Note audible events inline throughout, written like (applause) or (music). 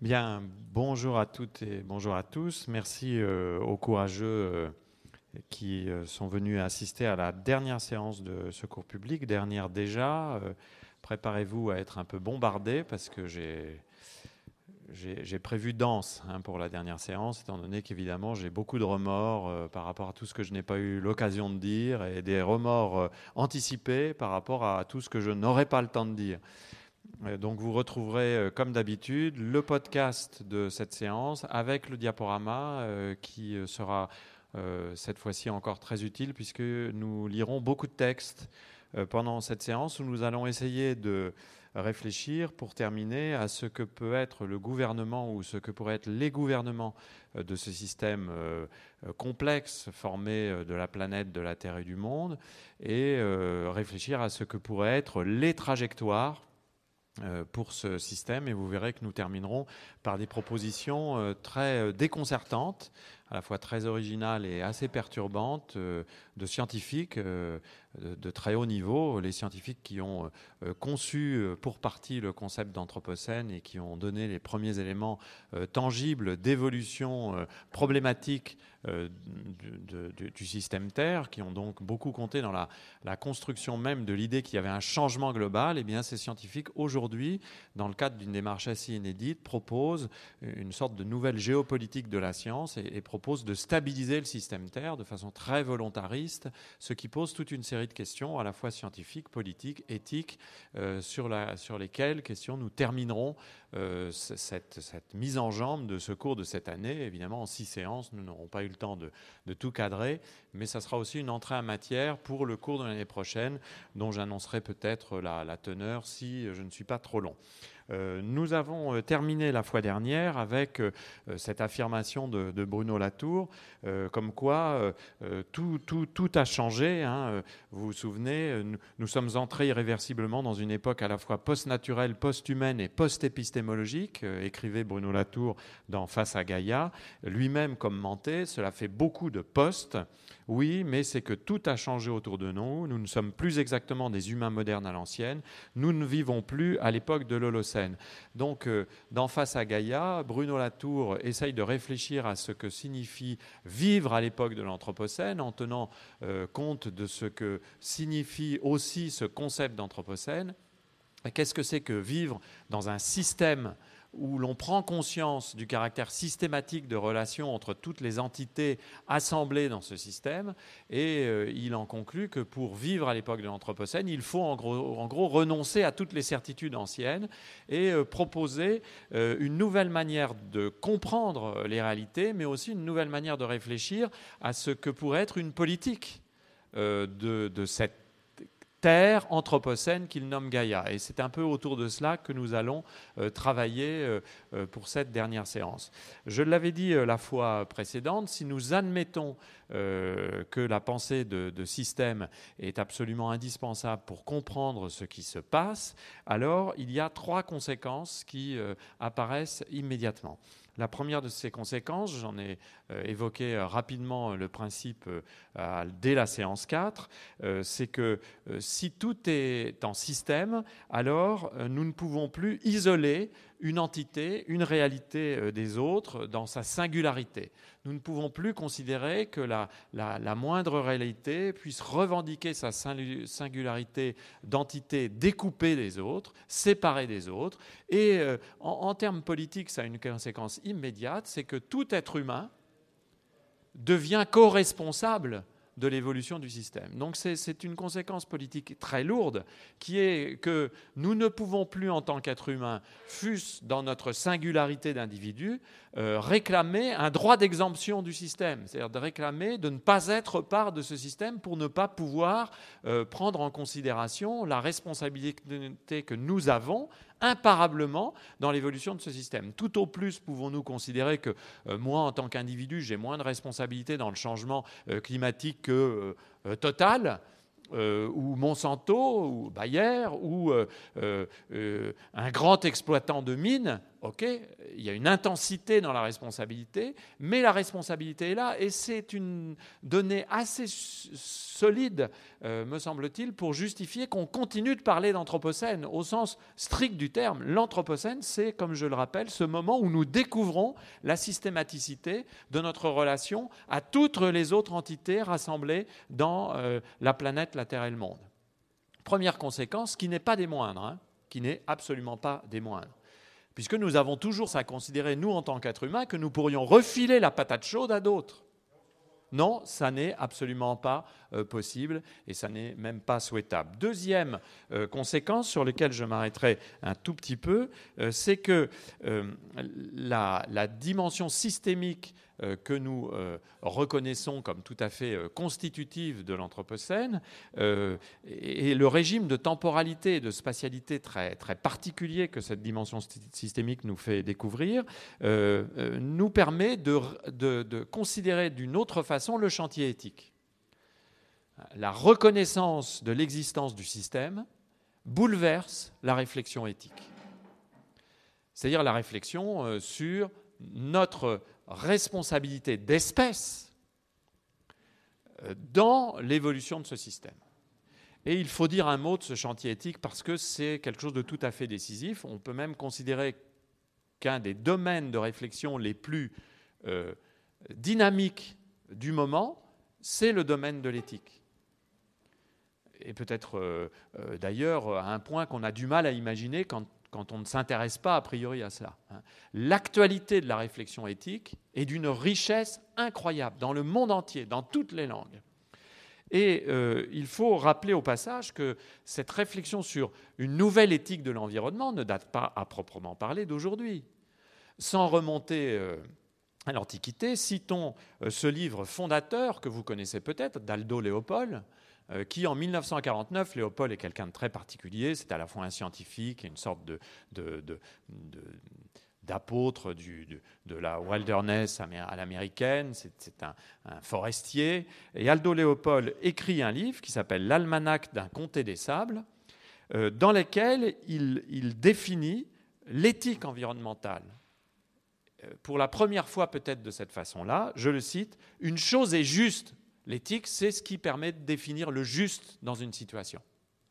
Bien, bonjour à toutes et bonjour à tous. Merci euh, aux courageux euh, qui euh, sont venus assister à la dernière séance de secours public, dernière déjà. Préparez-vous à être un peu bombardés parce que j'ai prévu dense hein, pour la dernière séance, étant donné qu'évidemment j'ai beaucoup de remords par rapport à tout ce que je n'ai pas eu l'occasion de dire et des remords anticipés par rapport à tout ce que je n'aurai pas le temps de dire. Euh, donc vous retrouverez, euh, comme d'habitude, le podcast de cette séance avec le diaporama euh, qui sera cette fois-ci encore très utile puisque nous lirons beaucoup de textes pendant cette séance où nous allons essayer de réfléchir pour terminer à ce que peut être le gouvernement ou ce que pourraient être les gouvernements de ce système complexe formé de la planète, de la Terre et du monde et réfléchir à ce que pourraient être les trajectoires pour ce système et vous verrez que nous terminerons par des propositions euh, très euh, déconcertantes, à la fois très originales et assez perturbantes de scientifiques de, très haut niveau, les scientifiques qui ont conçu pour partie le concept d'anthropocène et qui ont donné les premiers éléments tangibles d'évolution problématique du, système Terre, qui ont donc beaucoup compté dans la, la construction même de l'idée qu'il y avait un changement global, et eh bien ces scientifiques aujourd'hui, dans le cadre d'une démarche assez inédite, proposent une sorte de nouvelle géopolitique de la science et, proposent de stabiliser le système Terre de façon très volontariste, ce qui pose toute une série de questions à la fois scientifiques, politiques, éthiques, euh, sur, sur lesquelles questions nous terminerons euh, cette, mise en jambe de ce cours de cette année. Évidemment, en six séances, nous n'aurons pas eu le temps de, tout cadrer, mais ça sera aussi une entrée en matière pour le cours de l'année prochaine, dont j'annoncerai peut-être la, teneur si je ne suis pas trop long. Euh, nous avons euh, terminé la fois dernière avec cette affirmation de, Bruno Latour, comme quoi tout, a changé. Hein. Vous vous souvenez, nous, sommes entrés irréversiblement dans une époque à la fois post-naturelle, post-humaine et post-épistémologique, écrivait Bruno Latour dans Face à Gaïa. Lui-même commentait, cela fait beaucoup de post. Oui, mais c'est que tout a changé autour de nous. Nous ne sommes plus exactement des humains modernes à l'ancienne. Nous ne vivons plus à l'époque de l'Holocène. Donc, euh, d'en face à Gaïa, Bruno Latour essaye de réfléchir à ce que signifie vivre à l'époque de l'Anthropocène en tenant euh, compte de ce que signifie aussi ce concept d'Anthropocène. Qu'est-ce que c'est que vivre dans un système où l'on prend conscience du caractère systématique de relation entre toutes les entités assemblées dans ce système, et euh, il en conclut que pour vivre à l'époque de l'Anthropocène, il faut en gros, renoncer à toutes les certitudes anciennes et euh, proposer euh, une nouvelle manière de comprendre les réalités, mais aussi une nouvelle manière de réfléchir à ce que pourrait être une politique de cette terre anthropocène qu'il nomme Gaïa. Et c'est un peu autour de cela que nous allons euh, travailler euh, euh, pour cette dernière séance. Je l'avais dit la fois précédente, si nous admettons que la pensée de, de, système est absolument indispensable pour comprendre ce qui se passe, alors il y a trois conséquences qui apparaissent immédiatement. La première de ces conséquences, j'en ai euh, évoqué euh, rapidement le principe euh, dès la séance 4, c'est que si tout est en système, alors nous ne pouvons plus isoler une entité, une réalité des autres dans sa singularité. Nous ne pouvons plus considérer que la, la, moindre réalité puisse revendiquer sa singularité d'entité découpée des autres, séparée des autres. Et en, en termes politiques, ça a une conséquence immédiate, c'est que tout être humain, devient co-responsable de l'évolution du système. Donc c'est une conséquence politique très lourde qui est que nous ne pouvons plus en tant qu'être humain, fût-ce dans notre singularité d'individu, euh, réclamer un droit d'exemption du système, c'est-à-dire de réclamer de ne pas être part de ce système pour ne pas pouvoir euh, prendre en considération la responsabilité que nous avons imparablement dans l'évolution de ce système. Tout au plus pouvons-nous considérer que euh, moi, en tant qu'individu, j'ai moins de responsabilité dans le changement climatique que Total. ou Monsanto, ou Bayer, ou un grand exploitant de mines, ok, il y a une intensité dans la responsabilité, mais la responsabilité est là et c'est une donnée assez solide, euh, me semble-t-il, pour justifier qu'on continue de parler d'Anthropocène au sens strict du terme. L'Anthropocène, c'est, comme je le rappelle, ce moment où nous découvrons la systématicité de notre relation à toutes les autres entités rassemblées dans euh, la planète, la Terre et le monde. Première conséquence, qui n'est pas des moindres, hein, qui n'est absolument pas des moindres puisque nous avons toujours à considérer, nous en tant qu'êtres humains, que nous pourrions refiler la patate chaude à d'autres. Non, ça n'est absolument pas possible et ça n'est même pas souhaitable. Deuxième euh, conséquence sur laquelle je m'arrêterai un tout petit peu, euh, c'est que la, dimension systémique que nous reconnaissons comme tout à fait constitutive de l'Anthropocène et le régime de temporalité et de spatialité très, très particulier que cette dimension systémique nous fait découvrir nous permet de considérer d'une autre façon le chantier éthique la reconnaissance de l'existence du système bouleverse la réflexion éthique. C'est-à-dire la réflexion euh, sur notre responsabilité d'espèce euh, dans l'évolution de ce système. Et il faut dire un mot de ce chantier éthique parce que c'est quelque chose de tout à fait décisif. On peut même considérer qu'un des domaines de réflexion les plus euh, dynamiques du moment, c'est le domaine de l'éthique et peut-être euh, euh, d'ailleurs à un point qu'on a du mal à imaginer quand, on ne s'intéresse pas a priori à cela. Hein. L'actualité de la réflexion éthique est d'une richesse incroyable dans le monde entier, dans toutes les langues. Et euh, il faut rappeler au passage que cette réflexion sur une nouvelle éthique de l'environnement ne date pas à proprement parler d'aujourd'hui. Sans remonter à l'Antiquité, citons ce livre fondateur que vous connaissez peut-être, d'Aldo Léopold, qui en 1949, Léopold est quelqu'un de très particulier, c'est à la fois un scientifique et une sorte de, d'apôtre de la wilderness à l'américaine, c'est un, forestier. Et Aldo Léopold écrit un livre qui s'appelle L'Almanach d'un comté des sables, euh, dans lequel il, il définit l'éthique environnementale. Euh, pour la première fois peut-être de cette façon-là, je le cite, Une chose est juste L'éthique, c'est ce qui permet de définir le juste dans une situation.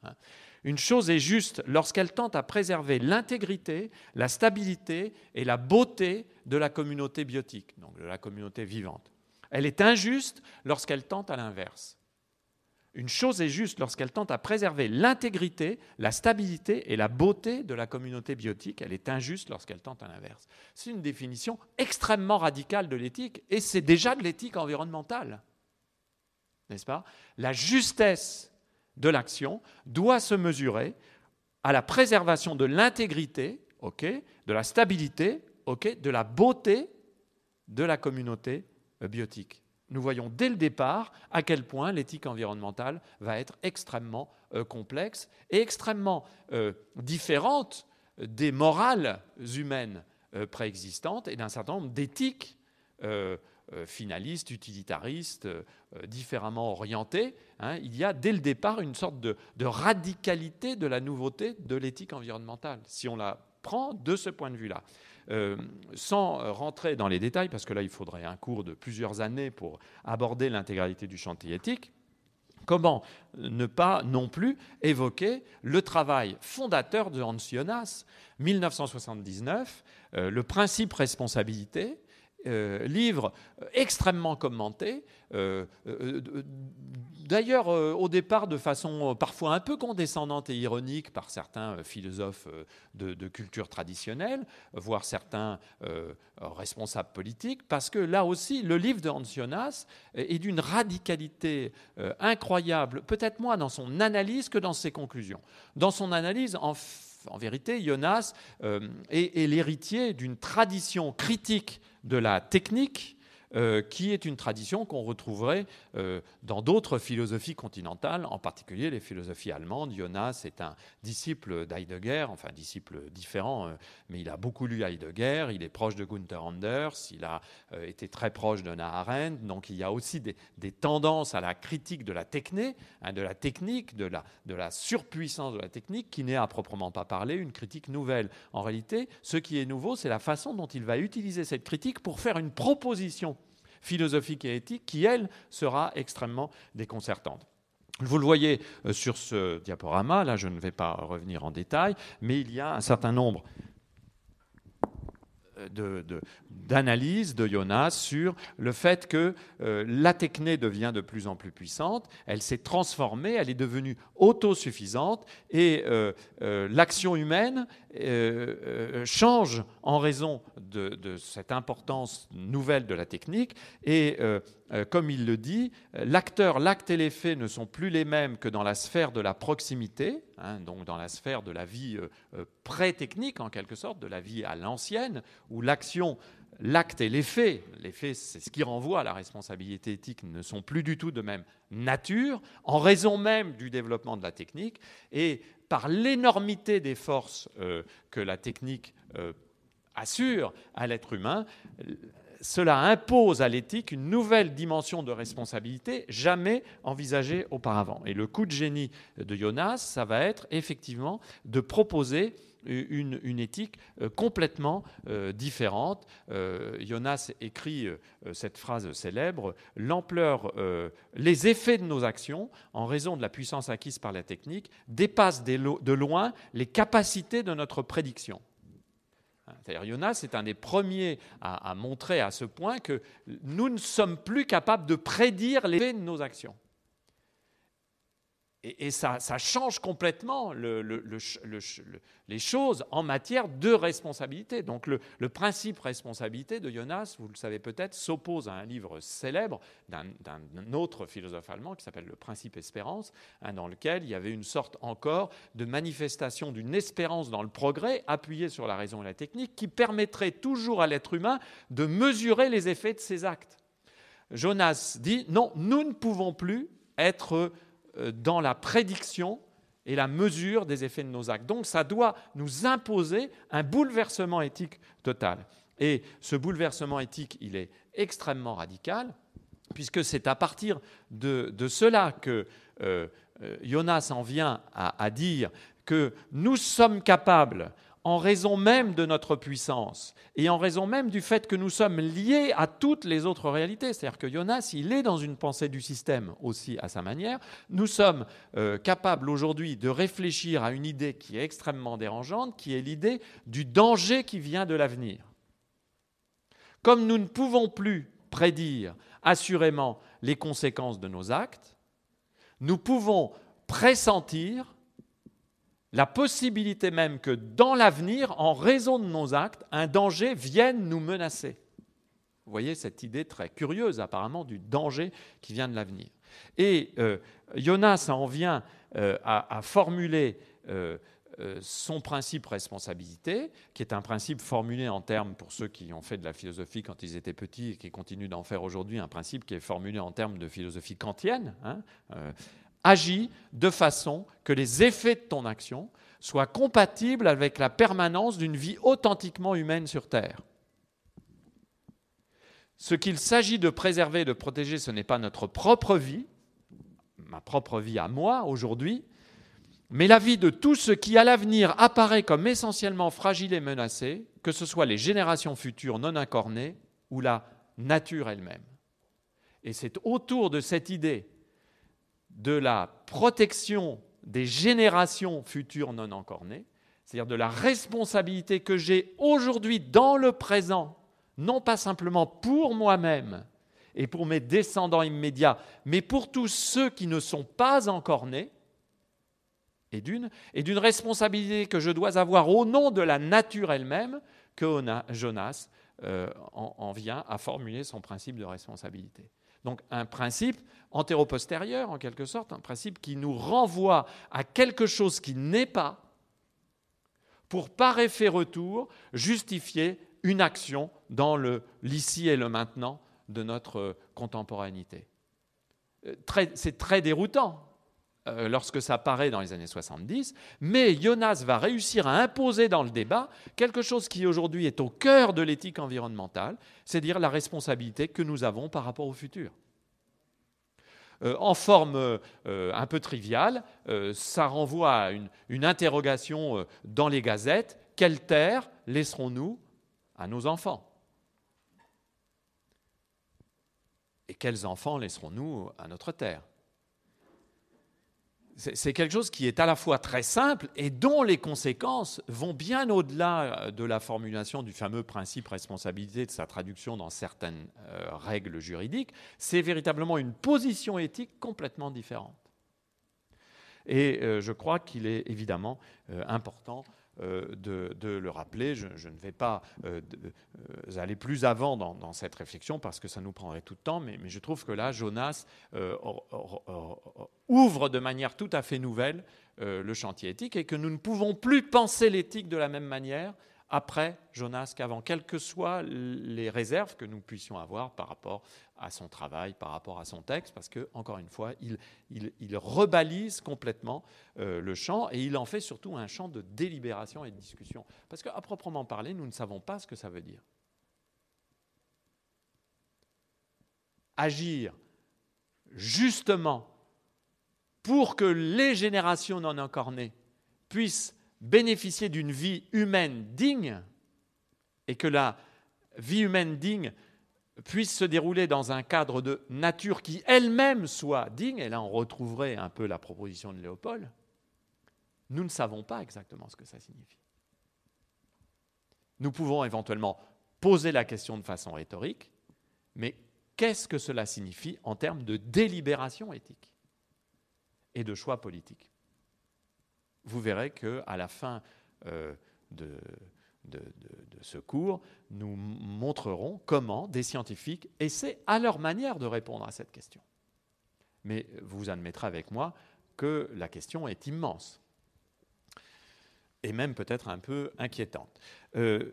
Hein. Une chose est juste lorsqu'elle tente à préserver l'intégrité, la stabilité et la beauté de la communauté biotique, donc de la communauté vivante. Elle est injuste lorsqu'elle tente à l'inverse. Une chose est juste lorsqu'elle tente à préserver l'intégrité, la stabilité et la beauté de la communauté biotique. Elle est injuste lorsqu'elle tente à l'inverse. C'est une définition extrêmement radicale de l'éthique et c'est déjà de l'éthique environnementale n'est-ce pas? La justesse de l'action doit se mesurer à la préservation de l'intégrité, de la stabilité, de la beauté de la communauté euh, biotique. Nous voyons dès le départ à quel point l'éthique environnementale va être extrêmement euh, complexe et extrêmement euh, différente des morales humaines préexistantes et d'un certain nombre d'éthiques finaliste, utilitariste, euh, euh, différemment orienté. Hein, il y a dès le départ une sorte de, radicalité de la nouveauté de l'éthique environnementale, si on la prend de ce point de vue-là. sans rentrer dans les détails, parce que là, il faudrait un cours de plusieurs années pour aborder l'intégralité du chantier éthique, comment ne pas non plus évoquer le travail fondateur de Hans Jonas, 1979, le principe responsabilité, euh, livre extrêmement commenté, euh, euh, d'ailleurs au départ de façon parfois un peu condescendante et ironique par certains philosophes de, culture traditionnelle, voire certains responsables politiques, parce que là aussi le livre de Hans Jonas est d'une radicalité incroyable, peut-être moins dans son analyse que dans ses conclusions. Dans son analyse, en vérité, Jonas est l'héritier d'une tradition critique de la technique euh, qui est une tradition qu'on retrouverait euh, dans d'autres philosophies continentales, en particulier les philosophies allemandes. Jonas est un disciple d'Heidegger, enfin disciple différent, euh, mais il a beaucoup lu Heidegger, il est proche de Gunther Anders, il a été très proche de Arendt, donc il y a aussi des, tendances à la critique de la techné, hein, de la technique, de la, de la surpuissance de la technique, qui n'est à proprement pas parler une critique nouvelle. En réalité, ce qui est nouveau, c'est la façon dont il va utiliser cette critique pour faire une proposition philosophique et éthique qui, elle, sera extrêmement déconcertante. Vous le voyez euh, sur ce diaporama, là je ne vais pas revenir en détail, mais il y a un certain nombre d'analyse de, Jonas sur le fait que euh, la technique devient de plus en plus puissante, elle s'est transformée, elle est devenue autosuffisante et euh, euh, l'action humaine change en raison de, cette importance nouvelle de la technique. Et euh, comme il le dit, l'acteur, l'acte et l'effet ne sont plus les mêmes que dans la sphère de la proximité, hein, donc dans la sphère de la vie euh, euh, pré-technique en quelque sorte, de la vie à l'ancienne, où l'action, l'acte et l'effet, l'effet c'est ce qui renvoie à la responsabilité éthique, ne sont plus du tout de même nature, en raison même du développement de la technique, et par l'énormité des forces que la technique assure à l'être humain, cela impose à l'éthique une nouvelle dimension de responsabilité jamais envisagée auparavant. Et le coup de génie de Jonas, ça va être effectivement de proposer une, éthique euh, complètement euh, différente. Euh, Jonas écrit cette phrase célèbre L'ampleur, les effets de nos actions, en raison de la puissance acquise par la technique, dépassent de loin les capacités de notre prédiction. C'est-à-dire Jonas est un des premiers à, montrer à ce point que nous ne sommes plus capables de prédire l'effet de nos actions. Et, ça, change complètement les choses en matière de responsabilité. Donc le, principe responsabilité de Jonas, vous le savez peut-être, s'oppose à un livre célèbre d'un autre philosophe allemand qui s'appelle Le principe espérance, hein, dans lequel il y avait une sorte encore de manifestation d'une espérance dans le progrès appuyée sur la raison et la technique qui permettrait toujours à l'être humain de mesurer les effets de ses actes. Jonas dit non, nous ne pouvons plus être dans la prédiction et la mesure des effets de nos actes. Donc ça doit nous imposer un bouleversement éthique total. Et ce bouleversement éthique, il est extrêmement radical, puisque c'est à partir de, cela que euh, euh, Jonas en vient à dire que nous sommes capables en raison même de notre puissance et en raison même du fait que nous sommes liés à toutes les autres réalités. C'est-à-dire que Jonas, il est dans une pensée du système aussi à sa manière. Nous sommes euh, capables aujourd'hui de réfléchir à une idée qui est extrêmement dérangeante, qui est l'idée du danger qui vient de l'avenir. Comme nous ne pouvons plus prédire assurément les conséquences de nos actes, nous pouvons pressentir la possibilité même que dans l'avenir, en raison de nos actes, un danger vienne nous menacer. Vous voyez cette idée très curieuse apparemment du danger qui vient de l'avenir. Et euh, Jonas en vient euh, à, formuler euh, son principe responsabilité, qui est un principe formulé en termes, pour ceux qui ont fait de la philosophie quand ils étaient petits et qui continuent d'en faire aujourd'hui, un principe qui est formulé en termes de philosophie kantienne, hein, agis de façon que les effets de ton action soient compatibles avec la permanence d'une vie authentiquement humaine sur Terre. Ce qu'il s'agit de préserver, de protéger, ce n'est pas notre propre vie, ma propre vie à moi aujourd'hui, mais la vie de tout ce qui à l'avenir apparaît comme essentiellement fragile et menacé, que ce soit les générations futures non incornées ou la nature elle-même. Et c'est autour de cette idée de la protection des générations futures non encore nées, c'est-à-dire de la responsabilité que j'ai aujourd'hui dans le présent, non pas simplement pour moi-même et pour mes descendants immédiats, mais pour tous ceux qui ne sont pas encore nés, et d'une, responsabilité que je dois avoir au nom de la nature elle-même, que Jonas euh, en vient à formuler son principe de responsabilité. Donc un principe antéro-postérieur, en quelque sorte, un principe qui nous renvoie à quelque chose qui n'est pas, pour par effet retour justifier une action dans l'ici et le maintenant de notre contemporanéité. C'est très déroutant lorsque ça paraît dans les années 70, mais Jonas va réussir à imposer dans le débat quelque chose qui aujourd'hui est au cœur de l'éthique environnementale, c'est-à-dire la responsabilité que nous avons par rapport au futur. Euh, en forme euh, un peu triviale, euh, ça renvoie à une, interrogation dans les gazettes. Quelle terre laisserons-nous à nos enfants? Et quels enfants laisserons-nous à notre terre? C'est quelque chose qui est à la fois très simple et dont les conséquences vont bien au-delà euh, de la formulation du fameux principe responsabilité de sa traduction dans certaines euh, règles juridiques. C'est véritablement une position éthique complètement différente. Et euh, je crois qu'il est évidemment important euh, de, le rappeler. Je, ne vais pas euh, euh, aller plus avant dans, cette réflexion parce que ça nous prendrait tout le temps, mais, je trouve que là, Jonas ouvre de manière tout à fait nouvelle le chantier éthique et que nous ne pouvons plus penser l'éthique de la même manière après Jonas qu'avant, quelles que soient les réserves que nous puissions avoir par rapport à son travail, par rapport à son texte, parce que, encore une fois, il, rebalise complètement euh, le champ et il en fait surtout un champ de délibération et de discussion. Parce qu'à proprement parler, nous ne savons pas ce que ça veut dire. Agir justement pour que les générations non encore nées puissent bénéficier d'une vie humaine digne et que la vie humaine digne puisse se dérouler dans un cadre de nature qui elle-même soit digne, et là on retrouverait un peu la proposition de Léopold, nous ne savons pas exactement ce que ça signifie. Nous pouvons éventuellement poser la question de façon rhétorique, mais qu'est-ce que cela signifie en termes de délibération éthique et de choix politique vous verrez qu'à la fin euh, de, ce cours, nous montrerons comment des scientifiques essaient à leur manière de répondre à cette question. Mais vous admettrez avec moi que la question est immense et même peut-être un peu inquiétante. Euh,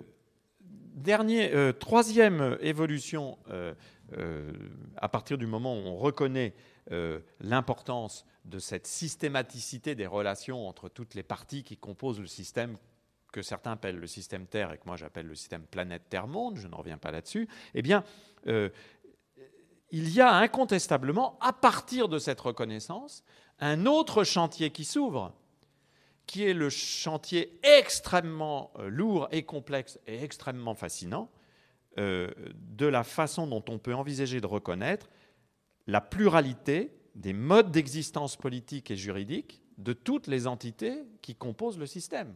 dernier, euh, troisième évolution, à partir du moment où on reconnaît l'importance de cette systématicité des relations entre toutes les parties qui composent le système que certains appellent le système Terre et que moi j'appelle le système planète Terre-Monde, je ne reviens pas là-dessus, eh bien, euh, il y a incontestablement, à partir de cette reconnaissance, un autre chantier qui s'ouvre, qui est le chantier extrêmement euh, lourd et complexe et extrêmement fascinant euh, de la façon dont on peut envisager de reconnaître la pluralité des modes d'existence politique et juridique de toutes les entités qui composent le système.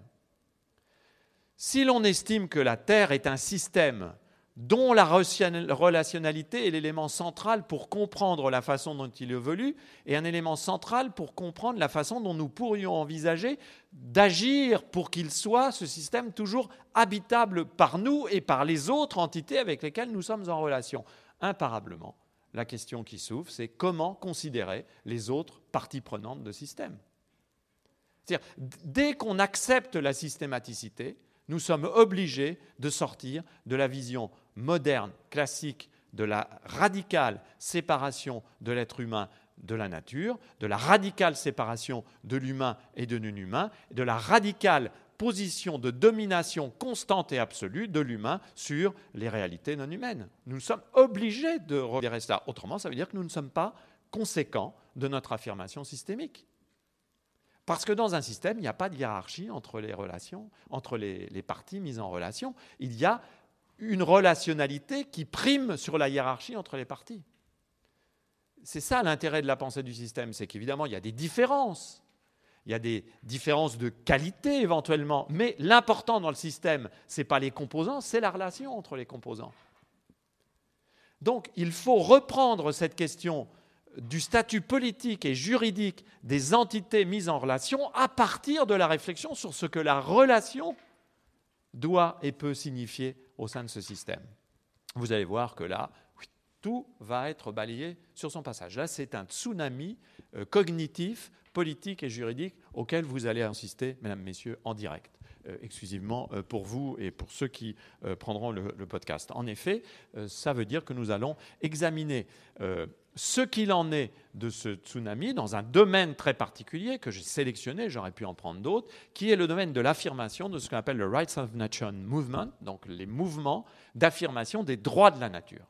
Si l'on estime que la Terre est un système dont la relationnalité est l'élément central pour comprendre la façon dont il évolue et un élément central pour comprendre la façon dont nous pourrions envisager d'agir pour qu'il soit, ce système, toujours habitable par nous et par les autres entités avec lesquelles nous sommes en relation, imparablement la question qui s'ouvre, c'est comment considérer les autres parties prenantes de système. C'est-à-dire, dès qu'on accepte la systématicité, nous sommes obligés de sortir de la vision moderne, classique, de la radicale séparation de l'être humain de la nature, de la radicale séparation de l'humain et de non-humain, de la radicale position de domination constante et absolue de l'humain sur les réalités non humaines. Nous sommes obligés de regarder cela. Autrement, ça veut dire que nous ne sommes pas conséquents de notre affirmation systémique. Parce que dans un système, il n'y a pas de hiérarchie entre les relations, entre les, les parties mises en relation. Il y a une relationnalité qui prime sur la hiérarchie entre les parties. C'est ça l'intérêt de la pensée du système, c'est qu'évidemment, il y a des différences il y a des différences de qualité éventuellement, mais l'important dans le système, ce n'est pas les composants, c'est la relation entre les composants. Donc il faut reprendre cette question du statut politique et juridique des entités mises en relation à partir de la réflexion sur ce que la relation doit et peut signifier au sein de ce système. Vous allez voir que là, tout va être balayé sur son passage. Là, c'est un tsunami euh, cognitif politique et juridique auquel vous allez insister, mesdames, messieurs, en direct. exclusivement pour vous et pour ceux qui prendront le, le, podcast. En effet, ça veut dire que nous allons examiner ce qu'il en est de ce tsunami dans un domaine très particulier que j'ai sélectionné, j'aurais pu en prendre d'autres, qui est le domaine de l'affirmation de ce qu'on appelle le Rights of Nature Movement, donc les mouvements d'affirmation des droits de la nature.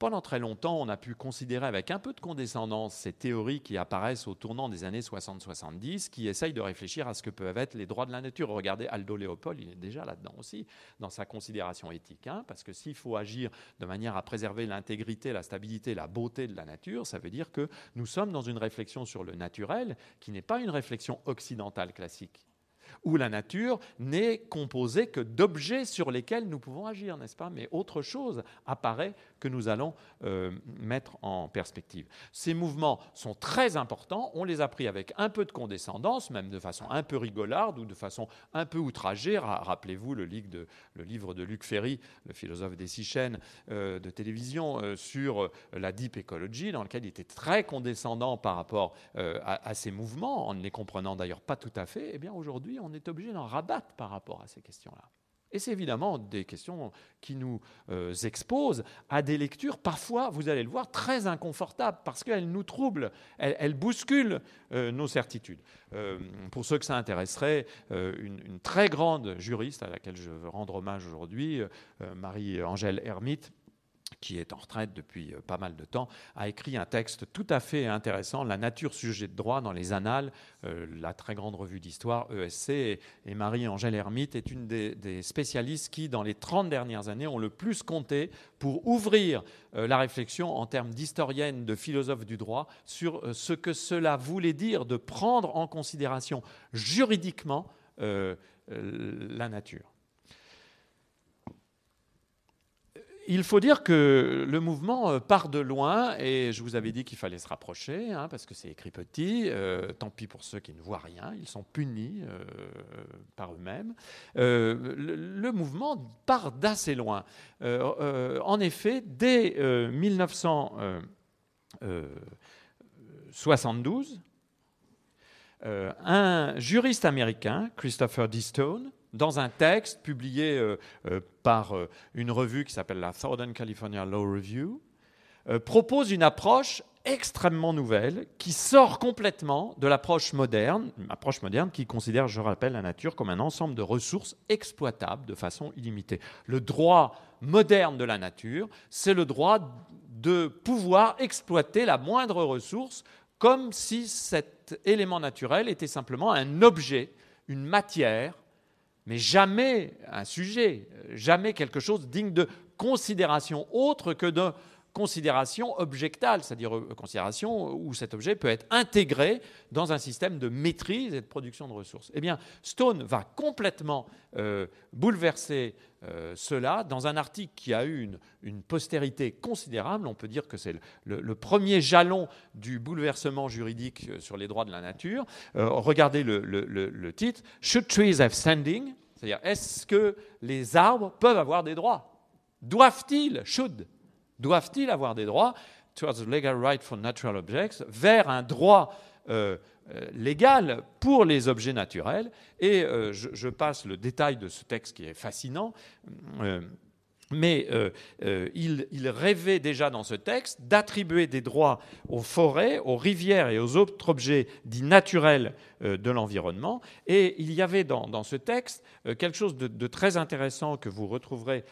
Pendant très longtemps, on a pu considérer avec un peu de condescendance ces théories qui apparaissent au tournant des années 60-70, qui essayent de réfléchir à ce que peuvent être les droits de la nature. Regardez Aldo Léopold, il est déjà là-dedans aussi, dans sa considération éthique. Hein, parce que s'il faut agir de manière à préserver l'intégrité, la stabilité, la beauté de la nature, ça veut dire que nous sommes dans une réflexion sur le naturel qui n'est pas une réflexion occidentale classique où la nature n'est composée que d'objets sur lesquels nous pouvons agir, n'est-ce pas? Mais autre chose apparaît que nous allons euh, mettre en perspective. Ces mouvements sont très importants, on les a pris avec un peu de condescendance, même de façon un peu rigolarde ou de façon un peu outragée. Rappelez-vous le, livre de Luc Ferry, le philosophe des six chaînes euh, de télévision, euh, sur la deep ecology, dans lequel il était très condescendant par rapport à, à, ces mouvements, en ne les comprenant d'ailleurs pas tout à fait. Eh bien aujourd'hui, on est obligé d'en rabattre par rapport à ces questions-là. Et c'est évidemment des questions qui nous euh, exposent à des lectures, parfois, vous allez le voir, très inconfortables, parce qu'elles nous troublent, elles, bousculent euh, nos certitudes. Euh, pour ceux que ça intéresserait, une, une, très grande juriste à laquelle je veux rendre hommage aujourd'hui, Marie-Angèle Hermite, qui est en retraite depuis euh, pas mal de temps, a écrit un texte tout à fait intéressant, La nature sujet de droit dans les annales, euh, la très grande revue d'histoire, ESC. Et, Marie-Angèle Hermite est une des, spécialistes qui, dans les 30 dernières années, ont le plus compté pour ouvrir euh, la réflexion en termes d'historienne, de philosophe du droit, sur ce que cela voulait dire de prendre en considération juridiquement la nature. Il faut dire que le mouvement euh, part de loin, et je vous avais dit qu'il fallait se rapprocher, hein, parce que c'est écrit petit, euh, tant pis pour ceux qui ne voient rien, ils sont punis euh, par eux-mêmes. le, mouvement part d'assez loin. en effet, dès 1972, un juriste américain, Christopher D. Stone, dans un texte publié euh, euh, par euh, une revue qui s'appelle la Southern California Law Review, propose une approche extrêmement nouvelle qui sort complètement de l'approche moderne, une approche moderne qui considère, je rappelle, la nature comme un ensemble de ressources exploitables de façon illimitée. Le droit moderne de la nature, c'est le droit de pouvoir exploiter la moindre ressource comme si cet élément naturel était simplement un objet, une matière mais jamais un sujet, jamais quelque chose digne de considération autre que de considération objectale, c'est-à-dire euh, considération où cet objet peut être intégré dans un système de maîtrise et de production de ressources. Eh bien, Stone va complètement euh, bouleverser euh, cela dans un article qui a eu une, postérité considérable. On peut dire que c'est le, premier jalon du bouleversement juridique sur les droits de la nature. regardez le, titre Should trees have standing? C'est-à-dire, est-ce que les arbres peuvent avoir des droits? Doivent-ils, should, doivent-ils avoir des droits towards legal right for natural objects, vers un droit euh, euh, légal pour les objets naturels? Et euh, je, passe le détail de ce texte qui est fascinant mais euh, euh, il, rêvait déjà dans ce texte d'attribuer des droits aux forêts, aux rivières et aux autres objets dits naturels euh, de l'environnement. Et il y avait dans, ce texte quelque chose de, très intéressant que vous retrouverez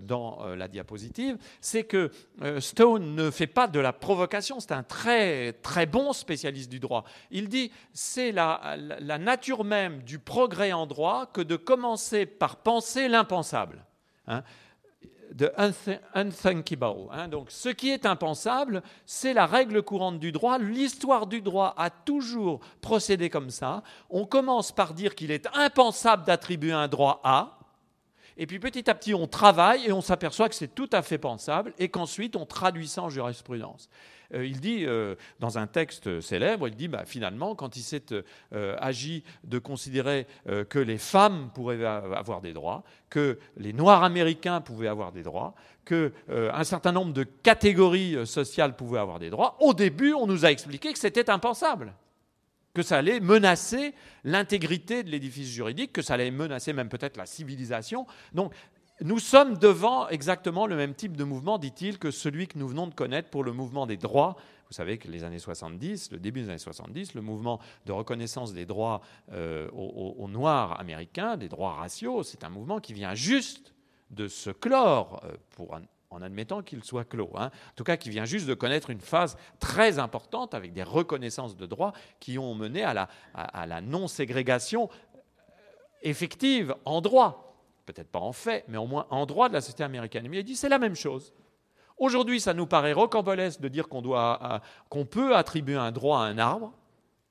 dans la diapositive, c'est que Stone ne fait pas de la provocation, c'est un très, très bon spécialiste du droit. Il dit c'est la, nature même du progrès en droit que de commencer par penser l'impensable. Hein de unthinkable. Hein. Donc, ce qui est impensable, c'est la règle courante du droit. L'histoire du droit a toujours procédé comme ça. On commence par dire qu'il est impensable d'attribuer un droit à, et puis petit à petit, on travaille et on s'aperçoit que c'est tout à fait pensable, et qu'ensuite, on traduit ça en jurisprudence. Euh, il dit, euh, dans un texte célèbre, il dit, bah, finalement, quand il s'est euh, agi de considérer que les femmes pourraient avoir des droits, que les Noirs américains pouvaient avoir des droits, qu'un certain nombre de catégories sociales pouvaient avoir des droits, au début, on nous a expliqué que c'était impensable. Que ça allait menacer l'intégrité de l'édifice juridique, que ça allait menacer même peut-être la civilisation. Donc nous sommes devant exactement le même type de mouvement, dit-il, que celui que nous venons de connaître pour le mouvement des droits. Vous savez que les années 70, le début des années 70, le mouvement de reconnaissance des droits euh, aux, Noirs américains, des droits raciaux, c'est un mouvement qui vient juste de se clore, euh, pour en admettant qu'il soit clos. Hein. En tout cas, qui vient juste de connaître une phase très importante avec des reconnaissances de droits qui ont mené à la, non-ségrégation effective en droit peut-être pas en fait, mais au moins en droit de la société américaine. Mais il dit c'est la même chose. Aujourd'hui, ça nous paraît rocambolesque de dire qu'on euh, qu'on peut attribuer un droit à un arbre,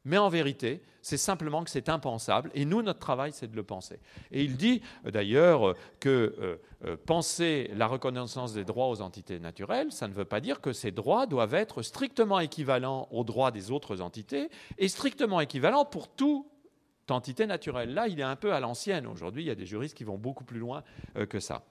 mais en vérité, c'est simplement que c'est impensable. Et nous, notre travail, c'est de le penser. Et il dit euh, d'ailleurs que euh, penser la reconnaissance des droits aux entités naturelles, ça ne veut pas dire que ces droits doivent être strictement équivalents aux droits des autres entités et strictement équivalents pour tout entité naturelle. Là, il est un peu à l'ancienne. Aujourd'hui, il y a des juristes qui vont beaucoup plus loin euh, que ça.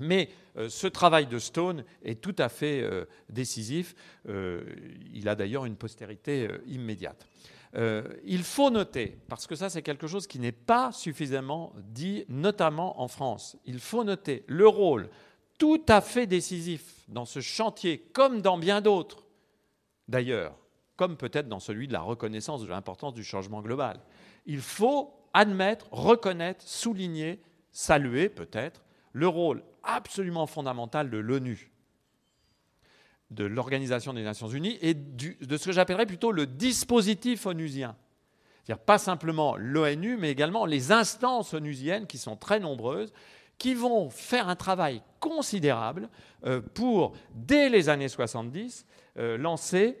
Mais euh, ce travail de Stone est tout à fait euh, décisif. il a d'ailleurs une postérité immédiate. Il faut noter, parce que ça c'est quelque chose qui n'est pas suffisamment dit, notamment en France, il faut noter le rôle tout à fait décisif dans ce chantier, comme dans bien d'autres, d'ailleurs, comme peut-être dans celui de la reconnaissance de l'importance du changement global. Il faut admettre, reconnaître, souligner, saluer peut-être le rôle absolument fondamental de l'ONU, de l'Organisation des Nations Unies et de ce que j'appellerais plutôt le dispositif onusien. C'est-à-dire pas simplement l'ONU, mais également les instances onusiennes qui sont très nombreuses, qui vont faire un travail considérable euh, pour, dès les années 70, euh, lancer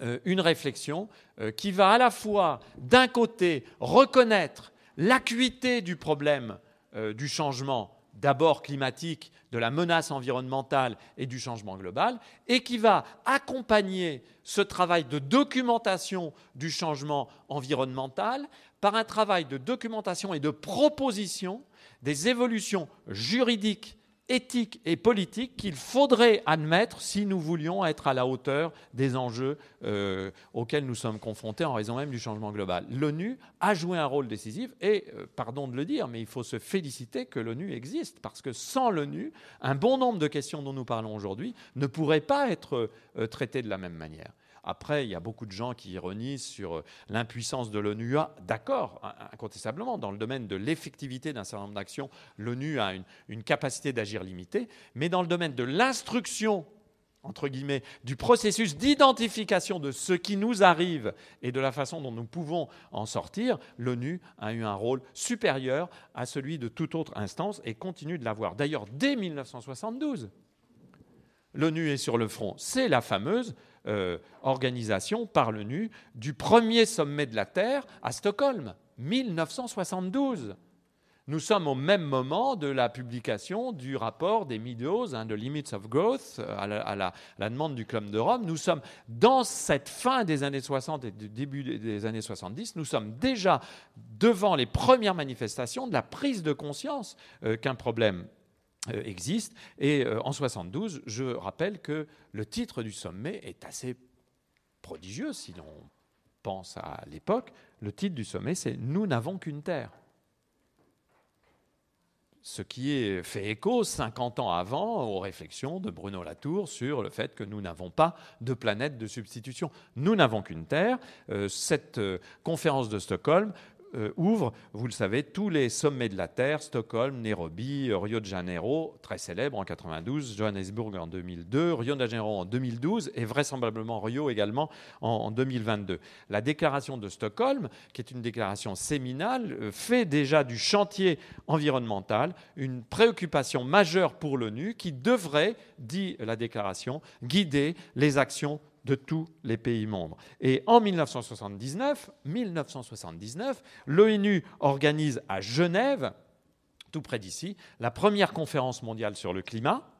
euh, une réflexion qui va à la fois, d'un côté, reconnaître l'acuité du problème du changement, d'abord climatique, de la menace environnementale et du changement global, et qui va accompagner ce travail de documentation du changement environnemental par un travail de documentation et de proposition des évolutions juridiques éthique et politique qu'il faudrait admettre si nous voulions être à la hauteur des enjeux euh, auxquels nous sommes confrontés en raison même du changement global. L'ONU a joué un rôle décisif et, euh, pardon de le dire, mais il faut se féliciter que l'ONU existe parce que sans l'ONU, un bon nombre de questions dont nous parlons aujourd'hui ne pourraient pas être euh, traitées de la même manière. Après, il y a beaucoup de gens qui ironisent sur euh, l'impuissance de l'ONU. D'accord, incontestablement, dans le domaine de l'effectivité d'un certain nombre d'actions, l'ONU a une, capacité d'agir limitée, mais dans le domaine de l'instruction entre guillemets, du processus d'identification de ce qui nous arrive et de la façon dont nous pouvons en sortir, l'ONU a eu un rôle supérieur à celui de toute autre instance et continue de l'avoir. D'ailleurs, dès 1972, l'ONU est sur le front. C'est la fameuse euh, organisation par l'ONU du premier sommet de la Terre à Stockholm, 1972. Nous sommes au même moment de la publication du rapport des Meadows, hein, de Limits of Growth, euh, à la, demande du Club de Rome. Nous sommes dans cette fin des années 60 et début des années 70, nous sommes déjà devant les premières manifestations de la prise de conscience euh, qu'un problème existe. Et euh, en 72, je rappelle que le titre du sommet est assez prodigieux si l'on pense à l'époque. Le titre du sommet, c'est Nous n'avons qu'une Terre. Ce qui fait écho 50 ans avant aux réflexions de Bruno Latour sur le fait que nous n'avons pas de planète de substitution. Nous n'avons qu'une Terre. Euh, cette conférence de Stockholm euh, ouvre, vous le savez, tous les sommets de la Terre, Stockholm, Nairobi, Rio de Janeiro, très célèbre en 92, Johannesburg en 2002, Rio de Janeiro en 2012 et vraisemblablement Rio également en, 2022. La déclaration de Stockholm, qui est une déclaration séminale, euh, fait déjà du chantier environnemental une préoccupation majeure pour l'ONU qui devrait, dit la déclaration, guider les actions de tous les pays membres. Et en 1979, 1979 l'ONU organise à Genève, tout près d'ici, la première conférence mondiale sur le climat,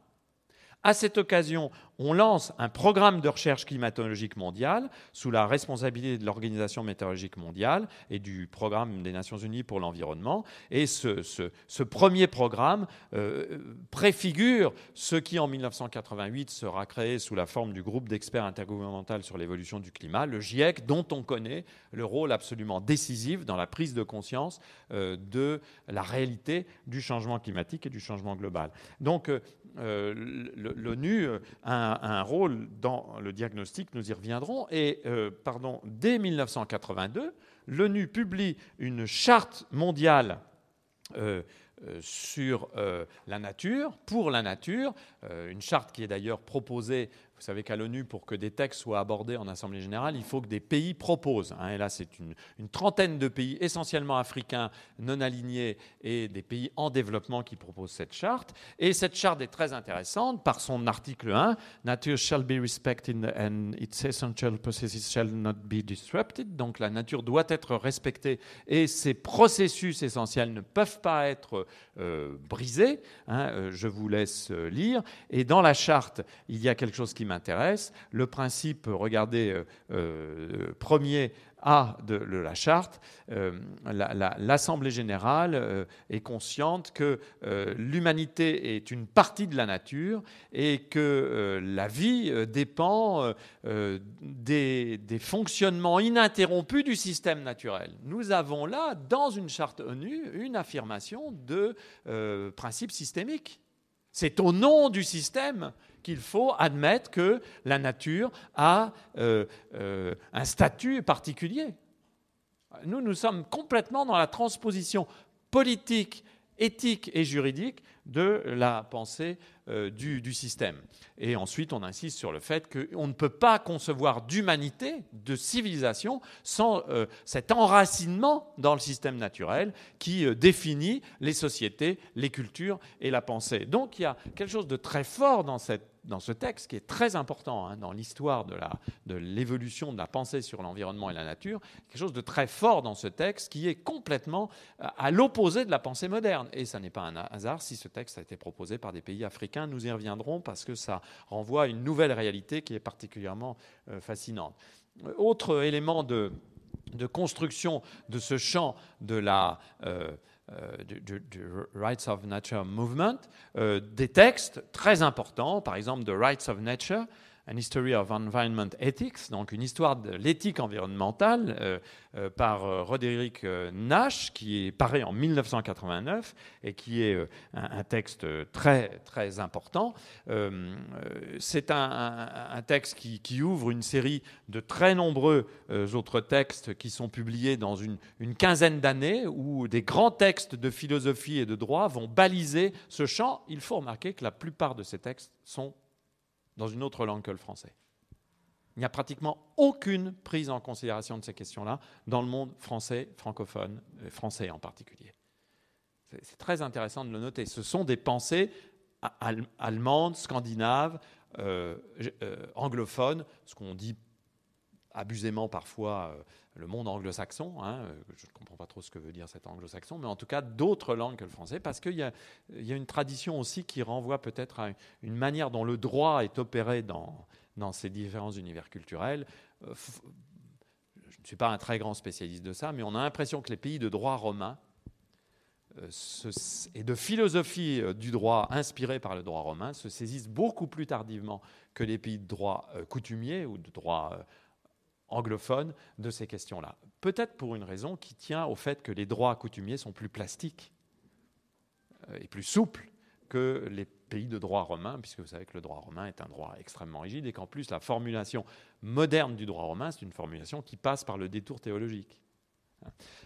À cette occasion, on lance un programme de recherche climatologique mondiale sous la responsabilité de l'Organisation météorologique mondiale et du programme des Nations Unies pour l'environnement. Et ce, premier programme euh, préfigure ce qui, en 1988, sera créé sous la forme du groupe d'experts intergouvernemental sur l'évolution du climat, le GIEC, dont on connaît le rôle absolument décisif dans la prise de conscience euh, de la réalité du changement climatique et du changement global. Donc, euh, l'ONU a un, rôle dans le diagnostic, nous y reviendrons. Et euh, pardon, dès 1982, l'ONU publie une charte mondiale euh, sur la nature, pour la nature, une charte qui est d'ailleurs proposée vous savez qu'à l'ONU, pour que des textes soient abordés en Assemblée générale, il faut que des pays proposent. Hein. et là, c'est une, trentaine de pays, essentiellement africains, non alignés, et des pays en développement qui proposent cette charte. Et cette charte est très intéressante par son article 1, Nature shall be respected and its essential processes shall not be disrupted. Donc la nature doit être respectée et ses processus essentiels ne peuvent pas être euh, brisés. Hein. Euh, je vous laisse euh, lire. Et dans la charte, il y a quelque chose qui m'intéresse. Le principe, regardez, euh, euh, premier A de, la charte, euh, l'Assemblée générale est consciente que l'humanité est une partie de la nature et que la vie dépend des, des, fonctionnements ininterrompus du système naturel. Nous avons là, dans une charte ONU, une affirmation de principe systémique. C'est au nom du système qu'il faut admettre que la nature a euh, euh, un statut particulier. Nous, nous sommes complètement dans la transposition politique, éthique et juridique de la pensée euh, du, système. Et ensuite, on insiste sur le fait qu'on ne peut pas concevoir d'humanité, de civilisation, sans cet enracinement dans le système naturel qui définit les sociétés, les cultures et la pensée. Donc il y a quelque chose de très fort dans cette dans ce texte, qui est très important hein, dans l'histoire de l'évolution de, la pensée sur l'environnement et la nature, quelque chose de très fort dans ce texte qui est complètement à l'opposé de la pensée moderne. Et ça n'est pas un hasard si ce texte a été proposé par des pays africains. Nous y reviendrons parce que ça renvoie à une nouvelle réalité qui est particulièrement euh, fascinante. Autre élément de, construction de ce champ de la... Euh, euh, du, Rights of Nature Movement, des textes très importants, par exemple The Rights of Nature, An History of Environment Ethics, donc une histoire de l'éthique environnementale euh, euh, par euh, Roderick Nash, qui est paru en 1989 et qui est un, texte très, très important. C'est un, texte qui, ouvre une série de très nombreux autres textes qui sont publiés dans une quinzaine d'années où des grands textes de philosophie et de droit vont baliser ce champ. Il faut remarquer que la plupart de ces textes sont dans une autre langue que le français. Il n'y a pratiquement aucune prise en considération de ces questions-là dans le monde français, francophone, euh, français en particulier. C'est très intéressant de le noter. Ce sont des pensées allemandes, scandinaves, euh, euh, anglophones, ce qu'on dit abusément parfois le monde anglo-saxon. Hein, euh, je ne comprends pas trop ce que veut dire cet anglo-saxon, mais en tout cas d'autres langues que le français, parce qu'il y, a une tradition aussi qui renvoie peut-être à une manière dont le droit est opéré dans, dans ces différents univers culturels. Euh, je ne suis pas un très grand spécialiste de ça, mais on a l'impression que les pays de droit romain euh, et de philosophie du droit inspirée par le droit romain se saisissent beaucoup plus tardivement que les pays de droit coutumier ou de droit anglophone de ces questions-là. Peut-être pour une raison qui tient au fait que les droits coutumiers sont plus plastiques euh, et plus souples que les pays de droit romain, puisque vous savez que le droit romain est un droit extrêmement rigide et qu'en plus la formulation moderne du droit romain, c'est une formulation qui passe par le détour théologique.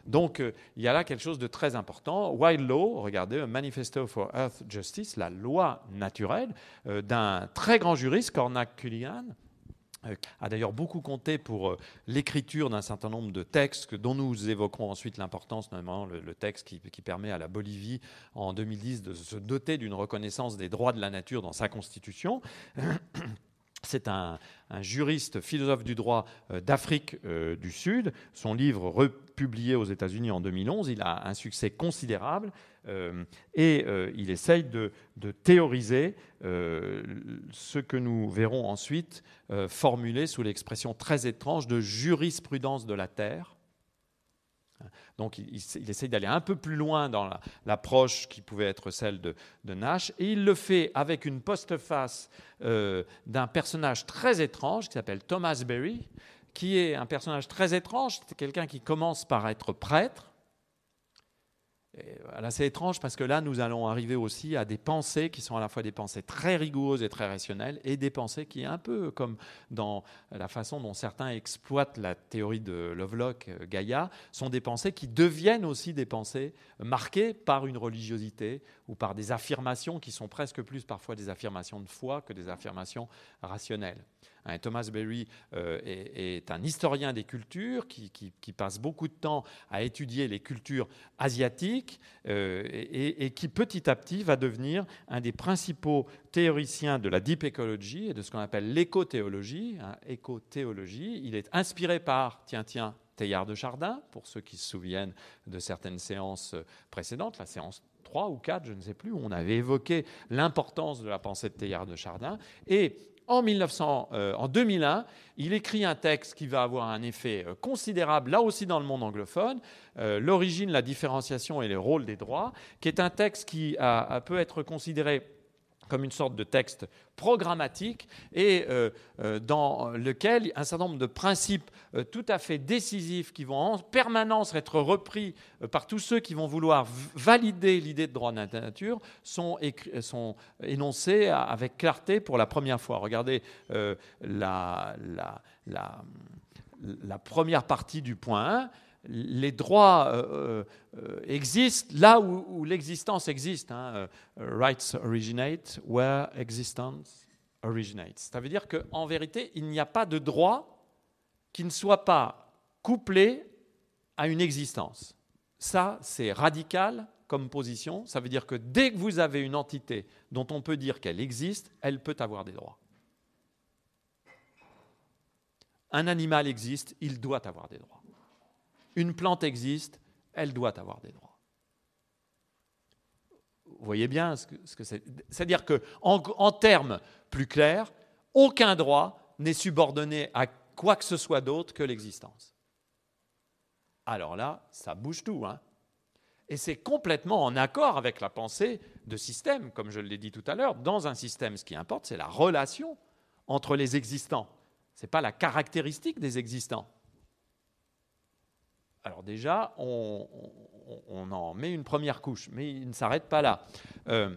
Donc euh, il y a là quelque chose de très important. Wild Law, regardez, Manifesto for Earth Justice, la loi naturelle euh, d'un très grand juriste, euh, a d'ailleurs beaucoup compté pour euh, l'écriture d'un certain nombre de textes dont nous évoquerons ensuite l'importance, notamment le, texte qui, permet à la Bolivie en 2010 de se doter d'une reconnaissance des droits de la nature dans sa constitution. (clears throat) C'est un, juriste, philosophe du droit euh, d'Afrique du Sud. Son livre publié aux États-Unis en 2011. Il a un succès considérable et il essaye de, théoriser ce que nous verrons ensuite formulé sous l'expression très étrange de jurisprudence de la Terre. Donc il, essaye d'aller un peu plus loin dans l'approche qui pouvait être celle de, Nash, et il le fait avec une postface euh, d'un personnage très étrange qui s'appelle Thomas Berry, qui est un personnage très étrange, c'est quelqu'un qui commence par être prêtre, c'est étrange parce que là, nous allons arriver aussi à des pensées qui sont à la fois des pensées très rigoureuses et très rationnelles et des pensées qui, un peu comme dans la façon dont certains exploitent la théorie de Lovelock, euh, Gaïa, sont des pensées qui deviennent aussi des pensées marquées par une religiosité ou par des affirmations qui sont presque plus parfois des affirmations de foi que des affirmations rationnelles. Hein, Thomas Berry euh, est, un historien des cultures qui, passe beaucoup de temps à étudier les cultures asiatiques euh, et, qui petit à petit va devenir un des principaux théoriciens de la deep ecology et de ce qu'on appelle l'écothéologie. Hein. Il est inspiré par, tiens, tiens, Teilhard de Chardin, pour ceux qui se souviennent de certaines séances précédentes, la séance 3 ou 4, je ne sais plus, où on avait évoqué l'importance de la pensée de Teilhard de Chardin. Et en, 1900, euh, 2001, il écrit un texte qui va avoir un effet euh, considérable, là aussi dans le monde anglophone, euh, L'origine, la différenciation et les rôles des droits, qui est un texte qui peut être considéré comme une sorte de texte programmatique et euh, euh, dans lequel un certain nombre de principes euh, tout à fait décisifs qui vont en permanence être repris par tous ceux qui vont vouloir valider l'idée de droit de la nature sont, énoncés avec clarté pour la première fois. Regardez la, première partie du point 1 les droits euh, euh, existent là où, l'existence existe. Hein. Euh, rights originate where existence originates. Ça veut dire qu'en vérité, il n'y a pas de droit qui ne soit pas couplé à une existence. Ça, c'est radical comme position. Ça veut dire que dès que vous avez une entité dont on peut dire qu'elle existe, elle peut avoir des droits. Un animal existe, il doit avoir des droits une plante existe, elle doit avoir des droits. Vous voyez bien ce que, c'est. C'est-à-dire qu'en en, termes plus clairs, aucun droit n'est subordonné à quoi que ce soit d'autre que l'existence. Alors là, ça bouge tout. Hein et c'est complètement en accord avec la pensée de système, comme je l'ai dit tout à l'heure. Dans un système, ce qui importe, c'est la relation entre les existants. Ce n'est pas la caractéristique des existants. Alors déjà, on, en met une première couche, mais il ne s'arrête pas là. Euh,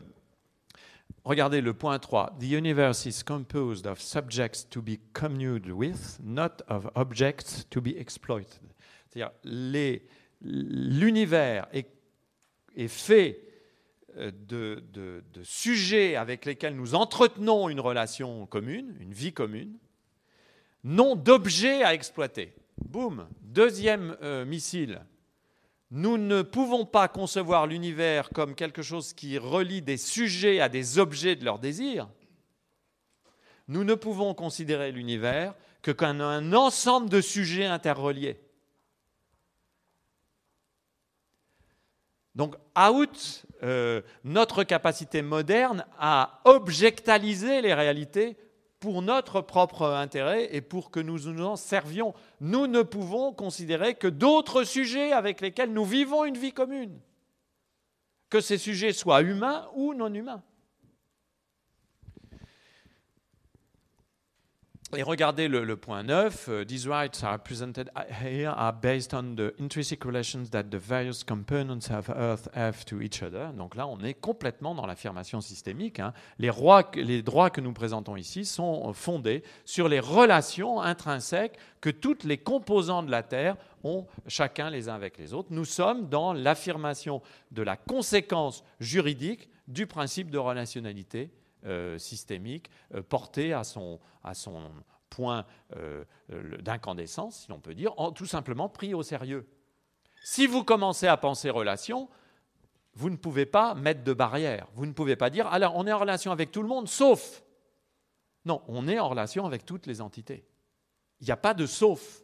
regardez le point 3. The universe is composed of subjects to be communed with, not of objects to be exploited. C'est-à-dire, l'univers est, fait euh, de, de sujets avec lesquels nous entretenons une relation commune, une vie commune, non d'objets à exploiter. Boum, deuxième euh, missile. Nous ne pouvons pas concevoir l'univers comme quelque chose qui relie des sujets à des objets de leur désir. Nous ne pouvons considérer l'univers que comme un ensemble de sujets interreliés. Donc, out euh, notre capacité moderne à objectaliser les réalités pour notre propre intérêt et pour que nous nous en servions. Nous ne pouvons considérer que d'autres sujets avec lesquels nous vivons une vie commune, que ces sujets soient humains ou non humains. Et regardez le, point 9. Uh, these rights are presented here are based on the intrinsic relations that the various components of Earth have to each other. Donc là, on est complètement dans l'affirmation systémique. Hein. Les, les droits que nous présentons ici sont fondés sur les relations intrinsèques que toutes les composants de la Terre ont chacun les uns avec les autres. Nous sommes dans l'affirmation de la conséquence juridique du principe de relationnalité euh, systémique euh, porté à son, à son point euh, d'incandescence, si l'on peut dire, tout simplement pris au sérieux. Si vous commencez à penser relation, vous ne pouvez pas mettre de barrière. Vous ne pouvez pas dire, alors on est en relation avec tout le monde, sauf. Non, on est en relation avec toutes les entités. Il n'y a pas de sauf.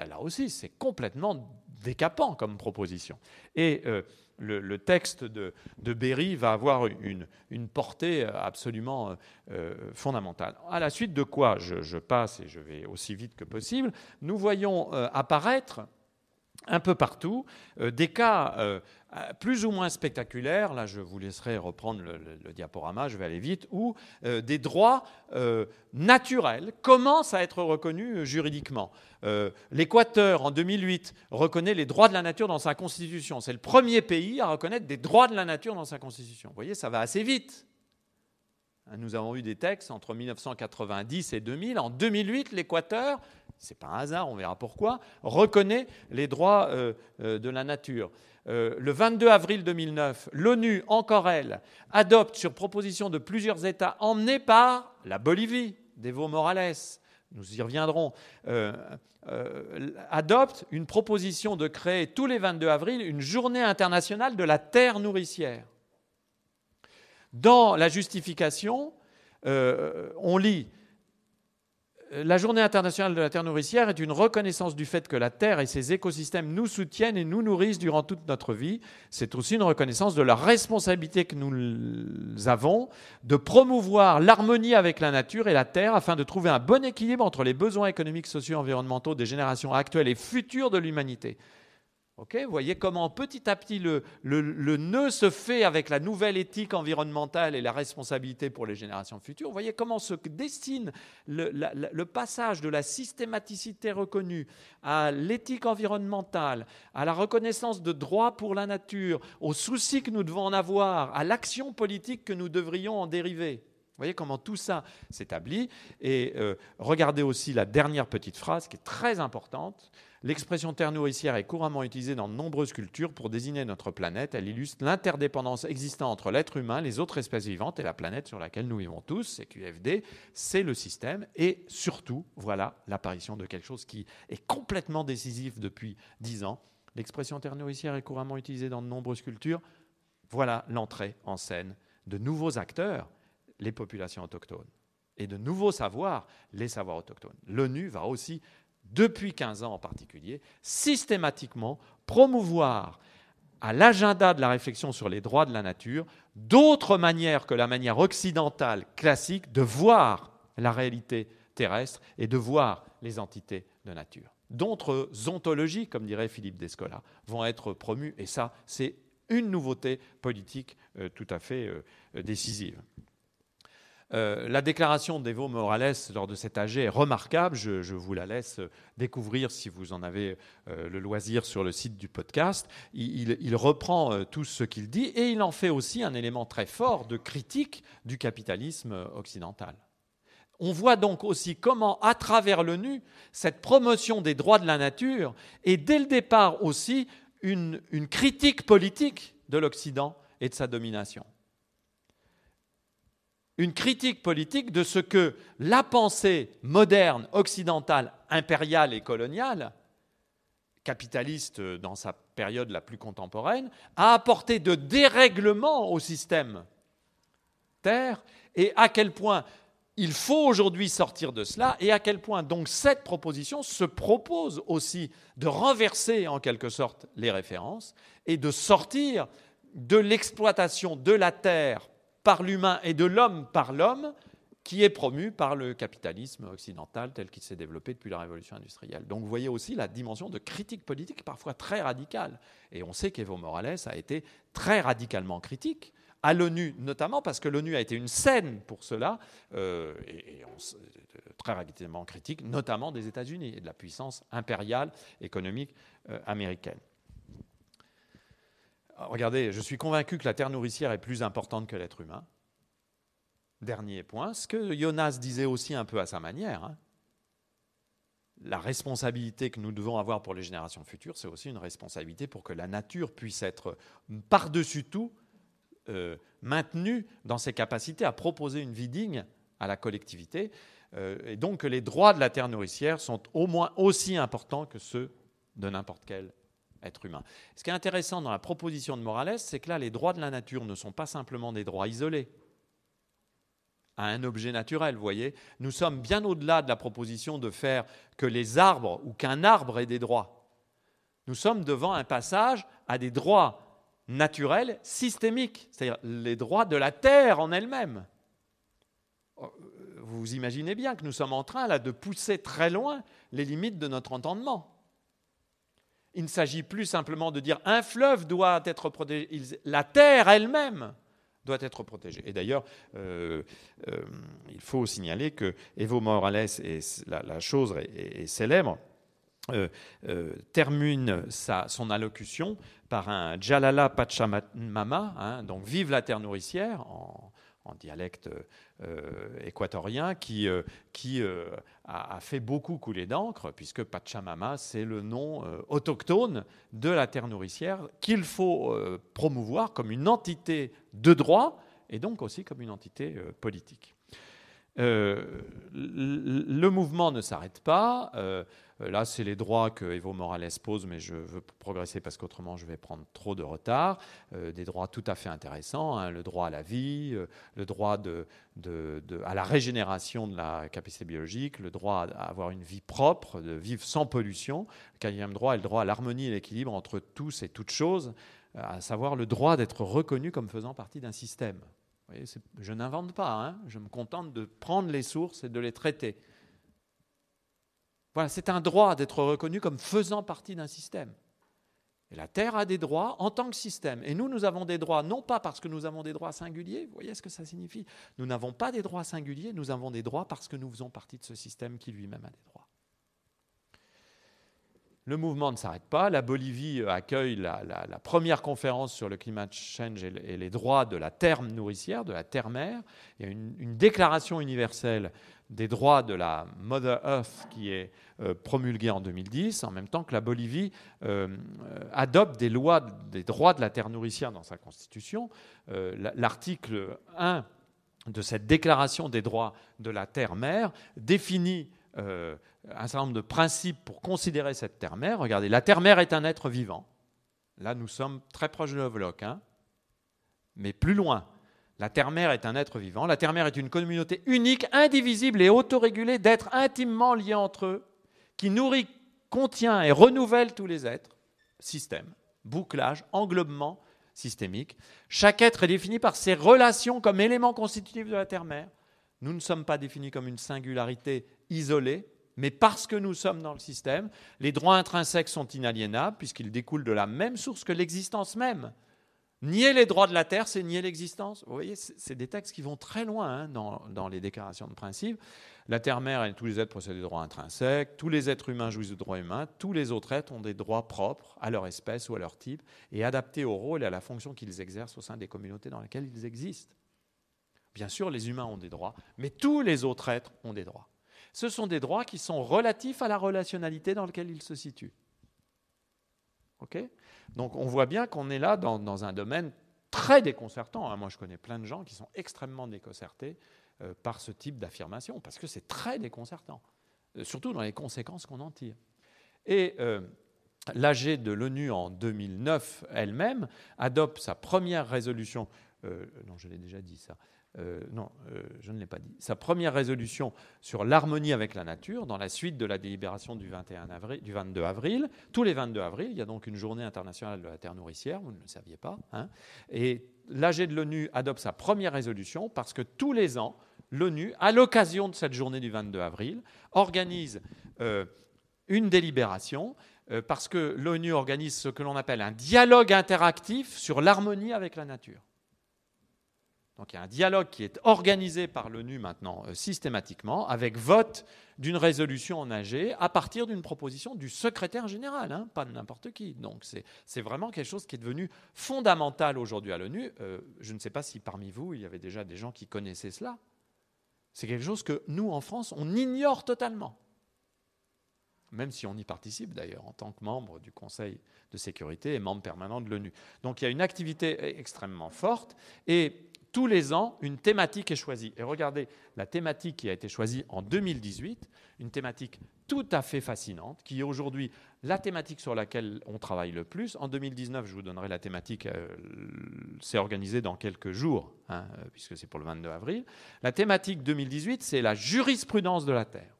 là aussi, c'est complètement décapant comme proposition. Et euh, le, texte de, Berry va avoir une, portée absolument euh, fondamentale. À la suite de quoi, je, passe et je vais aussi vite que possible, nous voyons euh, apparaître un peu partout des cas euh, plus ou moins spectaculaire, là je vous laisserai reprendre le, diaporama, je vais aller vite, où euh, des droits euh, naturels commencent à être reconnus juridiquement. L'Équateur, en 2008, reconnaît les droits de la nature dans sa constitution. C'est le premier pays à reconnaître des droits de la nature dans sa constitution. Vous voyez, ça va assez vite. Nous avons eu des textes entre 1990 et 2000. En 2008, l'Équateur, c'est pas un hasard, on verra pourquoi, reconnaît les droits de la nature. Euh, le 22 avril 2009, l'ONU, encore elle, adopte sur proposition de plusieurs États emmenés par la Bolivie, d'Evo Morales, nous y reviendrons, euh, euh, adopte une proposition de créer tous les 22 avril une journée internationale de la terre nourricière. Dans la justification, on lit la journée internationale de la terre nourricière est une reconnaissance du fait que la terre et ses écosystèmes nous soutiennent et nous nourrissent durant toute notre vie. C'est aussi une reconnaissance de la responsabilité que nous avons de promouvoir l'harmonie avec la nature et la terre afin de trouver un bon équilibre entre les besoins économiques, sociaux et environnementaux des générations actuelles et futures de l'humanité vous voyez comment petit à petit le, nœud se fait avec la nouvelle éthique environnementale et la responsabilité pour les générations futures. Vous voyez comment se destine le, passage de la systématicité reconnue à l'éthique environnementale, à la reconnaissance de droits pour la nature, aux soucis que nous devons en avoir, à l'action politique que nous devrions en dériver. Vous voyez comment tout ça s'établit. Et euh, regardez aussi la dernière petite phrase qui est très importante. L'expression terre nourricière est couramment utilisée dans de nombreuses cultures pour désigner notre planète. Elle illustre l'interdépendance existante entre l'être humain, les autres espèces vivantes et la planète sur laquelle nous vivons tous. C'est QFD, c'est le système. Et surtout, voilà l'apparition de quelque chose qui est complètement décisif depuis dix ans. L'expression terre nourricière est couramment utilisée dans de nombreuses cultures. Voilà l'entrée en scène de nouveaux acteurs, les populations autochtones, et de nouveaux savoirs, les savoirs autochtones. L'ONU va aussi depuis 15 ans en particulier, systématiquement promouvoir à l'agenda de la réflexion sur les droits de la nature d'autres manières que la manière occidentale classique de voir la réalité terrestre et de voir les entités de nature. D'autres ontologies, comme dirait Philippe Descola, vont être promues, et ça, c'est une nouveauté politique euh, tout à fait euh, décisive. Euh, la déclaration d'Evo Morales lors de cet AG est remarquable. Je, vous la laisse découvrir si vous en avez euh, le loisir sur le site du podcast. Il, reprend euh, tout ce qu'il dit et il en fait aussi un élément très fort de critique du capitalisme occidental. On voit donc aussi comment, à travers l'ONU, cette promotion des droits de la nature est dès le départ aussi une critique politique de l'Occident et de sa domination une critique politique de ce que la pensée moderne, occidentale, impériale et coloniale, capitaliste dans sa période la plus contemporaine, a apporté de dérèglement au système Terre et à quel point il faut aujourd'hui sortir de cela et à quel point donc cette proposition se propose aussi de renverser en quelque sorte les références et de sortir de l'exploitation de la terre par l'humain et de l'homme par l'homme qui est promu par le capitalisme occidental tel qu'il s'est développé depuis la révolution industrielle. Donc vous voyez aussi la dimension de critique politique parfois très radicale. Et on sait qu'Evo Morales a été très radicalement critique à l'ONU, notamment parce que l'ONU a été une scène pour cela, euh, et, très radicalement critique, notamment des États-Unis et de la puissance impériale économique euh, américaine. Regardez, je suis convaincu que la terre nourricière est plus importante que l'être humain. Dernier point, ce que Jonas disait aussi un peu à sa manière, hein. la responsabilité que nous devons avoir pour les générations futures, c'est aussi une responsabilité pour que la nature puisse être par-dessus tout euh, maintenue dans ses capacités à proposer une vie digne à la collectivité, euh, et donc que les droits de la terre nourricière sont au moins aussi importants que ceux de n'importe quel être humain. Ce qui est intéressant dans la proposition de Morales, c'est que là, les droits de la nature ne sont pas simplement des droits isolés. à un objet naturel, vous voyez. Nous sommes bien au-delà de la proposition de faire que les arbres ou qu'un arbre ait des droits. Nous sommes devant un passage à des droits naturels systémiques, c'est-à-dire les droits de la terre en elle-même. Vous imaginez bien que nous sommes en train là de pousser très loin les limites de notre entendement. Il ne s'agit plus simplement de dire un fleuve doit être protégé, la terre elle-même doit être protégée. Et d'ailleurs, euh, euh, il faut signaler que Evo Morales, et la, chose est, célèbre, euh, termine sa, son allocution par un Jalala Pachamama, hein, donc vive la terre nourricière, en, en dialecte euh, équatorien qui, euh, euh, a, fait beaucoup couler d'encre, puisque Pachamama, c'est le nom autochtone de la terre nourricière qu'il faut promouvoir comme une entité de droit et donc aussi comme une entité politique. Le mouvement ne s'arrête pas. Euh, là, c'est les droits que Evo Morales pose, mais je veux progresser parce qu'autrement, je vais prendre trop de retard. Euh, des droits tout à fait intéressants, hein, le droit à la vie, euh, le droit à la régénération de la capacité biologique, le droit à avoir une vie propre, de vivre sans pollution. Le quatrième droit est le droit à l'harmonie et l'équilibre entre tous et toutes choses, à savoir le droit d'être reconnu comme faisant partie d'un système. Je n'invente pas, hein, je me contente de prendre les sources et de les traiter. Voilà, c'est un droit d'être reconnu comme faisant partie d'un système. La Terre a des droits en tant que système. Et nous, nous avons des droits, non pas parce que nous avons des droits singuliers, vous voyez ce que ça signifie Nous n'avons pas des droits singuliers, nous avons des droits parce que nous faisons partie de ce système qui lui-même a des droits. Le mouvement ne s'arrête pas. La Bolivie accueille la, première conférence sur le climate change et, les droits de la terre nourricière, de la terre-mère. Il y a une déclaration universelle des droits de la Mother Earth qui est euh, promulguée en 2010, en même temps que la Bolivie euh, adopte des lois des droits de la terre nourricière dans sa constitution. Euh, l'article 1 de cette déclaration des droits de la terre-mère définit un certain nombre de principes pour considérer cette terre-mère. Regardez, la terre-mère est un être vivant. Là, nous sommes très proches de Lovelock, hein mais plus loin. La terre-mère est un être vivant. La terre-mère est une communauté unique, indivisible et autorégulée d'êtres intimement liés entre eux, qui nourrit, contient et renouvelle tous les êtres. Système, bouclage, englobement systémique. Chaque être est défini par ses relations comme élément constitutif de la terre-mère. Nous ne sommes pas définis comme une singularité isolée, mais parce que nous sommes dans le système, les droits intrinsèques sont inaliénables puisqu'ils découlent de la même source que l'existence même. Nier les droits de la terre, c'est nier l'existence. Vous voyez, c'est des textes qui vont très loin hein, dans, les déclarations de principe. La terre-mère et tous les êtres possèdent des droits intrinsèques, tous les êtres humains jouissent de droits humains, tous les autres êtres ont des droits propres à leur espèce ou à leur type et adaptés au rôle et à la fonction qu'ils exercent au sein des communautés dans lesquelles ils existent. Bien sûr, les humains ont des droits, mais tous les autres êtres ont des droits. Ce sont des droits qui sont relatifs à la relationnalité dans laquelle ils se situent. Donc on voit bien qu'on est là dans, un domaine très déconcertant. Hein. Moi, je connais plein de gens qui sont extrêmement déconcertés euh, par ce type d'affirmation, parce que c'est très déconcertant, euh, surtout dans les conséquences qu'on en tire. Et euh, l'AG de l'ONU en 2009 elle-même adopte sa première résolution, non, je l'ai déjà dit ça, euh, non, euh, je ne l'ai pas dit, sa première résolution sur l'harmonie avec la nature dans la suite de la délibération du, 21 avril, du 22 avril. Tous les 22 avril, il y a donc une journée internationale de la terre nourricière, vous ne le saviez pas. Hein. et l'AG de l'ONU adopte sa première résolution parce que tous les ans, l'ONU, à l'occasion de cette journée du 22 avril, organise euh, une délibération parce que l'ONU organise ce que l'on appelle un dialogue interactif sur l'harmonie avec la nature. Donc il y a un dialogue qui est organisé par l'ONU maintenant euh, systématiquement, avec vote d'une résolution en AG à partir d'une proposition du secrétaire général, hein, pas de n'importe qui. Donc c'est vraiment quelque chose qui est devenu fondamental aujourd'hui à l'ONU. Euh, je ne sais pas si parmi vous, il y avait déjà des gens qui connaissaient cela. C'est quelque chose que nous, en France, on ignore totalement. Même si on y participe d'ailleurs en tant que membre du Conseil de sécurité et membre permanent de l'ONU. Donc il y a une activité extrêmement forte. Et tous les ans, une thématique est choisie. Et regardez, la thématique qui a été choisie en 2018, une thématique tout à fait fascinante, qui est aujourd'hui la thématique sur laquelle on travaille le plus. En 2019, je vous donnerai la thématique, euh, c'est organisé dans quelques jours, hein, euh, puisque c'est pour le 22 avril. La thématique 2018, c'est la jurisprudence de la Terre.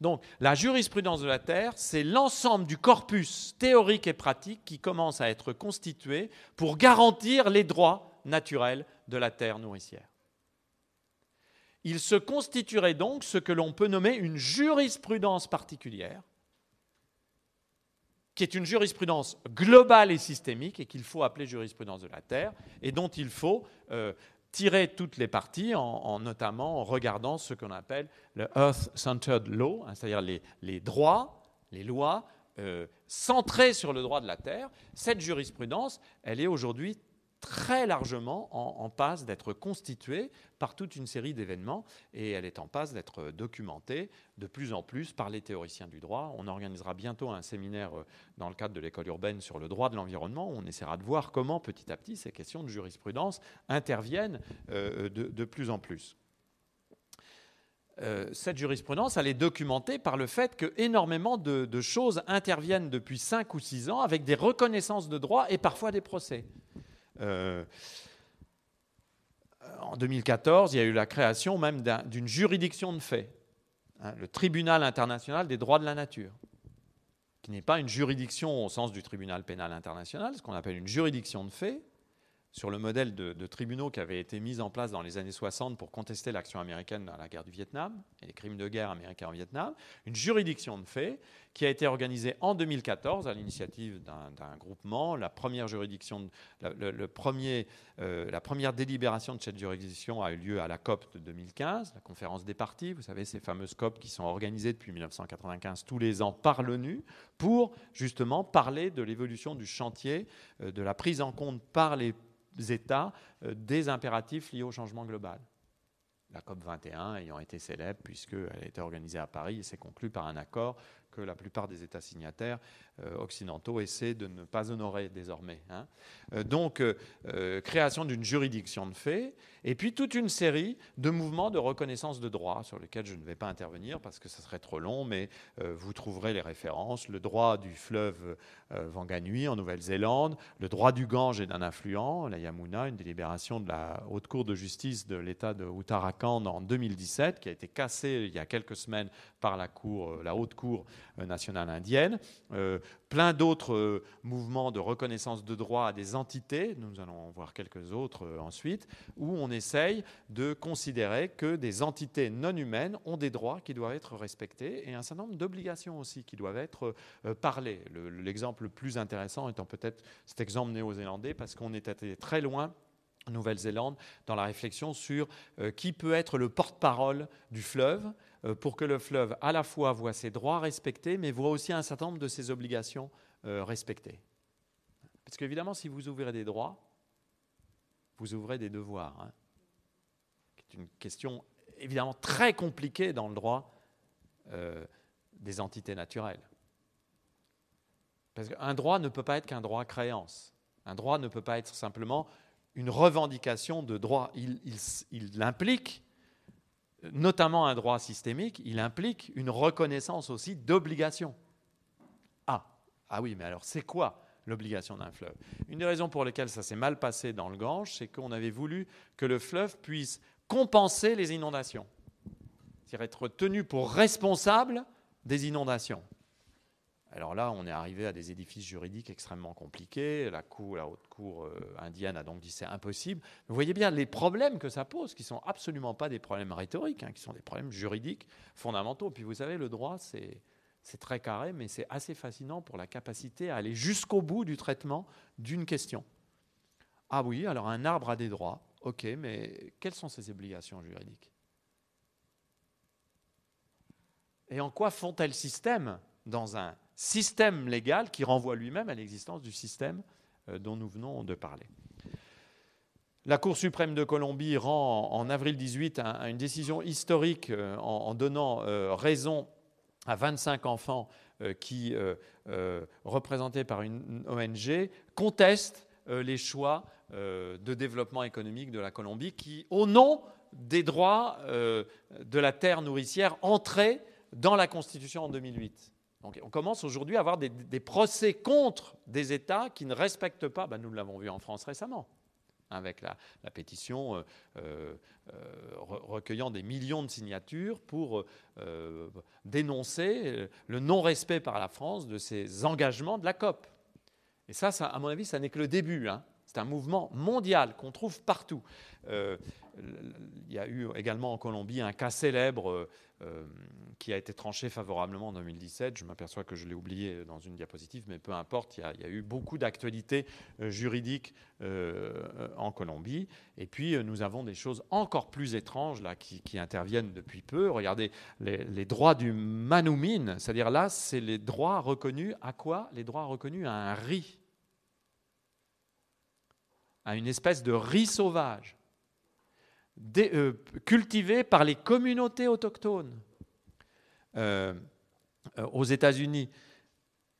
Donc, la jurisprudence de la Terre, c'est l'ensemble du corpus théorique et pratique qui commence à être constitué pour garantir les droits naturels de la Terre nourricière. Il se constituerait donc ce que l'on peut nommer une jurisprudence particulière, qui est une jurisprudence globale et systémique et qu'il faut appeler jurisprudence de la Terre, et dont il faut euh, tirer toutes les parties, en, notamment en regardant ce qu'on appelle le Earth-Centered Law, hein, c'est-à-dire les, droits, les lois euh, centrées sur le droit de la Terre. Cette jurisprudence, elle est aujourd'hui très largement en, passe d'être constituée par toute une série d'événements et elle est en passe d'être documentée de plus en plus par les théoriciens du droit. On organisera bientôt un séminaire euh, dans le cadre de l'école urbaine sur le droit de l'environnement. On essaiera de voir comment petit à petit ces questions de jurisprudence interviennent euh, de, plus en plus. Euh, cette jurisprudence, elle est documentée par le fait que énormément de, de choses interviennent depuis 5 ou 6 ans avec des reconnaissances de droit et parfois des procès. Euh, en 2014, il y a eu la création même d'une juridiction de fait, hein, le Tribunal international des droits de la nature, qui n'est pas une juridiction au sens du tribunal pénal international, ce qu'on appelle une juridiction de fait, sur le modèle de, tribunaux qui avaient été mis en place dans les années 60 pour contester l'action américaine dans la guerre du Vietnam et les crimes de guerre américains en Vietnam, une juridiction de fait qui a été organisée en 2014 à l'initiative d'un groupement. La première juridiction, le, premier, euh, la première délibération de cette juridiction a eu lieu à la COP de 2015, la conférence des partis. Vous savez, ces fameuses COP qui sont organisées depuis 1995 tous les ans par l'ONU pour justement parler de l'évolution du chantier, euh, de la prise en compte par les États euh, des impératifs liés au changement global. La COP 21 ayant été célèbre puisqu'elle a été organisée à Paris et s'est conclue par un accord que la plupart des États signataires euh, occidentaux essaient de ne pas honorer désormais. Hein. Euh, donc, euh, création d'une juridiction de fait, et puis toute une série de mouvements de reconnaissance de droit sur lesquels je ne vais pas intervenir parce que ça serait trop long, mais vous trouverez les références. Le droit du fleuve Wanganui en Nouvelle-Zélande, le droit du Gange et d'un affluent, la Yamuna, une délibération de la Haute Cour de justice de l'État de Uttarakhand en 2017, qui a été cassée il y a quelques semaines par la, cour, la Haute Cour nationale indienne plein d'autres euh, mouvements de reconnaissance de droit à des entités, nous allons en voir quelques autres euh, ensuite, où on essaye de considérer que des entités non humaines ont des droits qui doivent être respectés et un certain nombre d'obligations aussi qui doivent être euh, parlées. L'exemple le plus intéressant étant peut-être cet exemple néo-zélandais, parce qu'on est allé très loin Nouvelle-Zélande dans la réflexion sur qui peut être le porte-parole du fleuve euh, pour que le fleuve à la fois voit ses droits respectés, mais voit aussi un certain nombre de ses obligations euh, respectées. Parce qu'évidemment, si vous ouvrez des droits, vous ouvrez des devoirs. Hein. C'est une question évidemment très compliquée dans le droit euh, des entités naturelles. Parce qu'un droit ne peut pas être qu'un droit créance. Un droit ne peut pas être simplement une revendication de droit. Il, il, il implique notamment un droit systémique, il implique une reconnaissance aussi d'obligation. Ah, ah oui, mais alors c'est quoi l'obligation d'un fleuve? Une des raisons pour lesquelles ça s'est mal passé dans le Gange, c'est qu'on avait voulu que le fleuve puisse compenser les inondations, c'est-à-dire être tenu pour responsable des inondations. Alors là, on est arrivé à des édifices juridiques extrêmement compliqués. La, haute cour euh, indienne a donc dit c'est impossible. vous voyez bien les problèmes que ça pose, qui sont absolument pas des problèmes rhétoriques, hein, qui sont des problèmes juridiques fondamentaux. Puis vous savez, le droit, c'est c'est très carré, mais c'est assez fascinant pour la capacité à aller jusqu'au bout du traitement d'une question. Ah oui, alors un arbre a des droits, ok, mais quelles sont ses obligations juridiques? Et en quoi font-elles système dans un système légal qui renvoie lui-même à l'existence du système euh, dont nous venons de parler. La Cour suprême de Colombie rend en avril 18 une décision historique euh, en, donnant euh, raison à 25 enfants qui, représentés par une ONG, contestent les choix de développement économique de la Colombie qui, au nom des droits de la terre nourricière, entraient dans la Constitution en 2008. Donc on commence aujourd'hui à avoir des, procès contre des États qui ne respectent pas, ben, nous l'avons vu en France récemment, avec la, pétition euh, euh, recueillant des millions de signatures pour euh, dénoncer le non-respect par la France de ses engagements de la COP. Et ça, à mon avis, ça n'est que le début. Hein. C'est un mouvement mondial qu'on trouve partout. il y a eu également en Colombie un cas célèbre euh, qui a été tranché favorablement en 2017. Je m'aperçois que je l'ai oublié dans une diapositive, mais peu importe, il y a, eu beaucoup d'actualités euh, juridiques euh, en Colombie. Et puis, nous avons des choses encore plus étranges là, qui, interviennent depuis peu. Regardez les, droits du manoumine, c'est-à-dire là, c'est les droits reconnus à quoi Les droits reconnus? À un riz, à une espèce de riz sauvage. Euh, cultivé par les communautés autochtones euh, euh, aux États-Unis.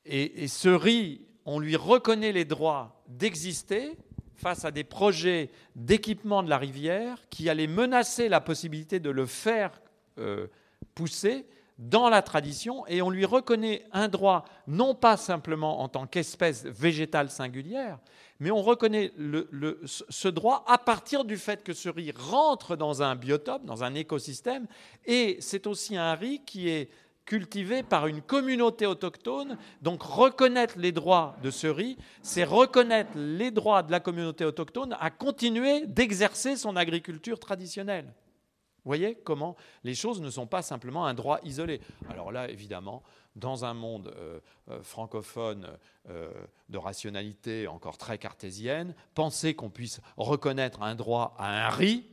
Et, ce riz, on lui reconnaît les droits d'exister face à des projets d'équipement de la rivière qui allaient menacer la possibilité de le faire pousser dans la tradition et on lui reconnaît un droit non pas simplement en tant qu'espèce végétale singulière, mais on reconnaît ce droit à partir du fait que ce riz rentre dans un biotope, dans un écosystème, et c'est aussi un riz qui est cultivé par une communauté autochtone. Donc reconnaître les droits de ce riz, c'est reconnaître les droits de la communauté autochtone à continuer d'exercer son agriculture traditionnelle. Voyez comment les choses ne sont pas simplement un droit isolé. Alors là, évidemment, dans un monde euh, euh, francophone euh, de rationalité encore très cartésienne, penser qu'on puisse reconnaître un droit à un riz,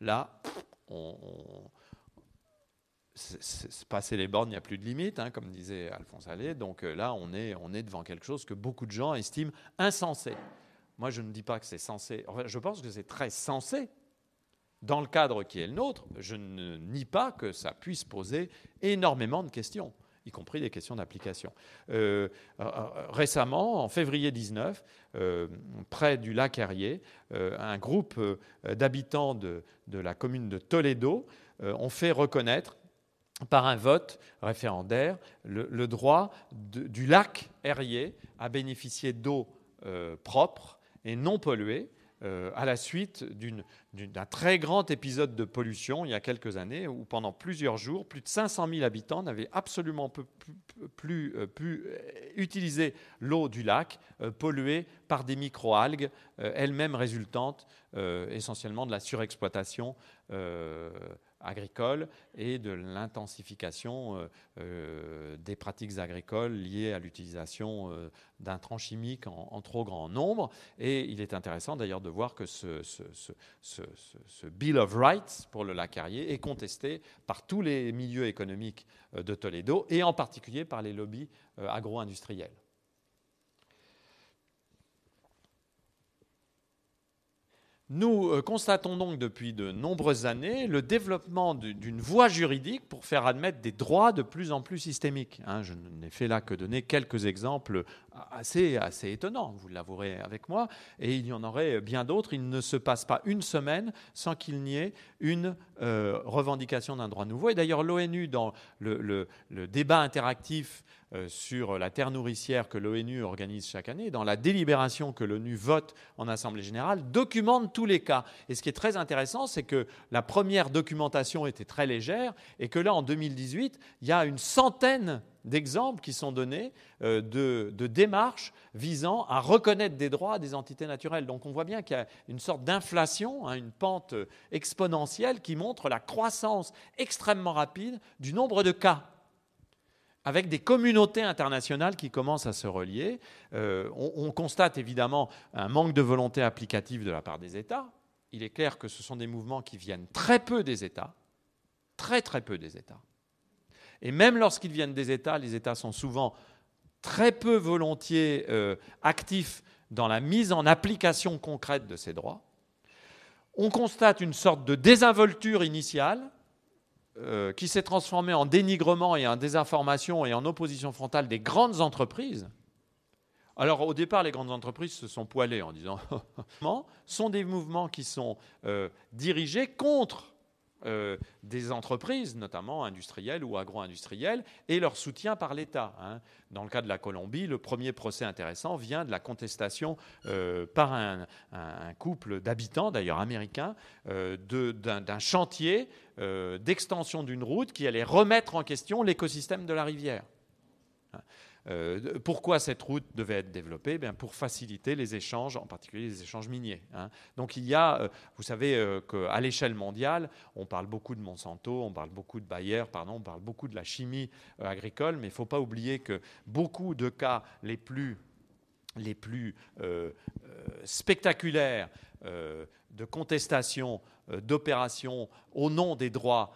là, on, c'est passer les bornes, il n'y a plus de limite, hein, comme disait Alphonse Allais. Donc là, on est, on est devant quelque chose que beaucoup de gens estiment insensé. Moi, je ne dis pas que c'est censé. je pense que c'est très sensé dans le cadre qui est le nôtre, je ne nie pas que ça puisse poser énormément de questions y compris des questions d'application. Euh, euh, récemment, en février 19, euh, près du lac Herrier, un groupe d'habitants de, la commune de Toledo ont fait reconnaître par un vote référendaire le, droit du lac Herrier à bénéficier d'eau propre et non polluée euh, à la suite d'un très grand épisode de pollution il y a quelques années où pendant plusieurs jours, plus de 500 000 habitants n'avaient absolument plus, euh, pu euh, utiliser l'eau du lac polluée par des microalgues, elles-mêmes résultantes essentiellement de la surexploitation agricole et de l'intensification euh, euh, des pratiques agricoles liées à l'utilisation euh, d'intrants chimiques en, trop grand nombre. Et il est intéressant d'ailleurs de voir que ce, ce, Bill of Rights pour le lac Carrier est contesté par tous les milieux économiques de Toledo et en particulier par les lobbies agro-industriels. Nous euh, constatons donc depuis de nombreuses années le développement d'une voie juridique pour faire admettre des droits de plus en plus systémiques. Hein. je n'ai fait là que donner quelques exemples assez, étonnants, vous l'avouerez avec moi, et il y en aurait bien d'autres. Il ne se passe pas une semaine sans qu'il n'y ait une euh, revendication d'un droit nouveau. Et d'ailleurs, l'ONU, dans le débat interactif sur la terre nourricière que l'ONU organise chaque année, dans la délibération que l'ONU vote en Assemblée générale, documente tous les cas. Et ce qui est très intéressant, c'est que la première documentation était très légère et que là, en 2018, il y a une centaine d'exemples qui sont donnés euh, de, démarches visant à reconnaître des droits des entités naturelles. Donc on voit bien qu'il y a une sorte d'inflation, hein, une pente exponentielle qui montre la croissance extrêmement rapide du nombre de cas avec des communautés internationales qui commencent à se relier. Euh, on, constate évidemment un manque de volonté applicative de la part des États. Il est clair que ce sont des mouvements qui viennent très peu des États, très très peu des États. Et même lorsqu'ils viennent des États, les États sont souvent très peu volontiers euh, actifs dans la mise en application concrète de ces droits. On constate une sorte de désinvolture initiale euh, qui s'est transformé en dénigrement et en désinformation et en opposition frontale des grandes entreprises, Alors au départ, les grandes entreprises se sont poilées en disant (laughs) sont des mouvements qui sont euh, dirigés contre euh, des entreprises, notamment industrielles ou agro-industrielles, et leur soutien par l'État. Hein. Dans le cas de la Colombie, le premier procès intéressant vient de la contestation euh, par un, couple d'habitants, d'ailleurs américains, d'un chantier d'extension d'une route qui allait remettre en question l'écosystème de la rivière. Euh, pourquoi cette route devait être développée? Bien, Pour faciliter les échanges, en particulier les échanges miniers. Hein. Donc il y a, euh, vous savez euh, qu'à l'échelle mondiale, on parle beaucoup de Monsanto, on parle beaucoup de Bayer, pardon, on parle beaucoup de la chimie agricole, mais il ne faut pas oublier que beaucoup de cas les plus, les plus spectaculaires de contestation d'opérations au nom des droits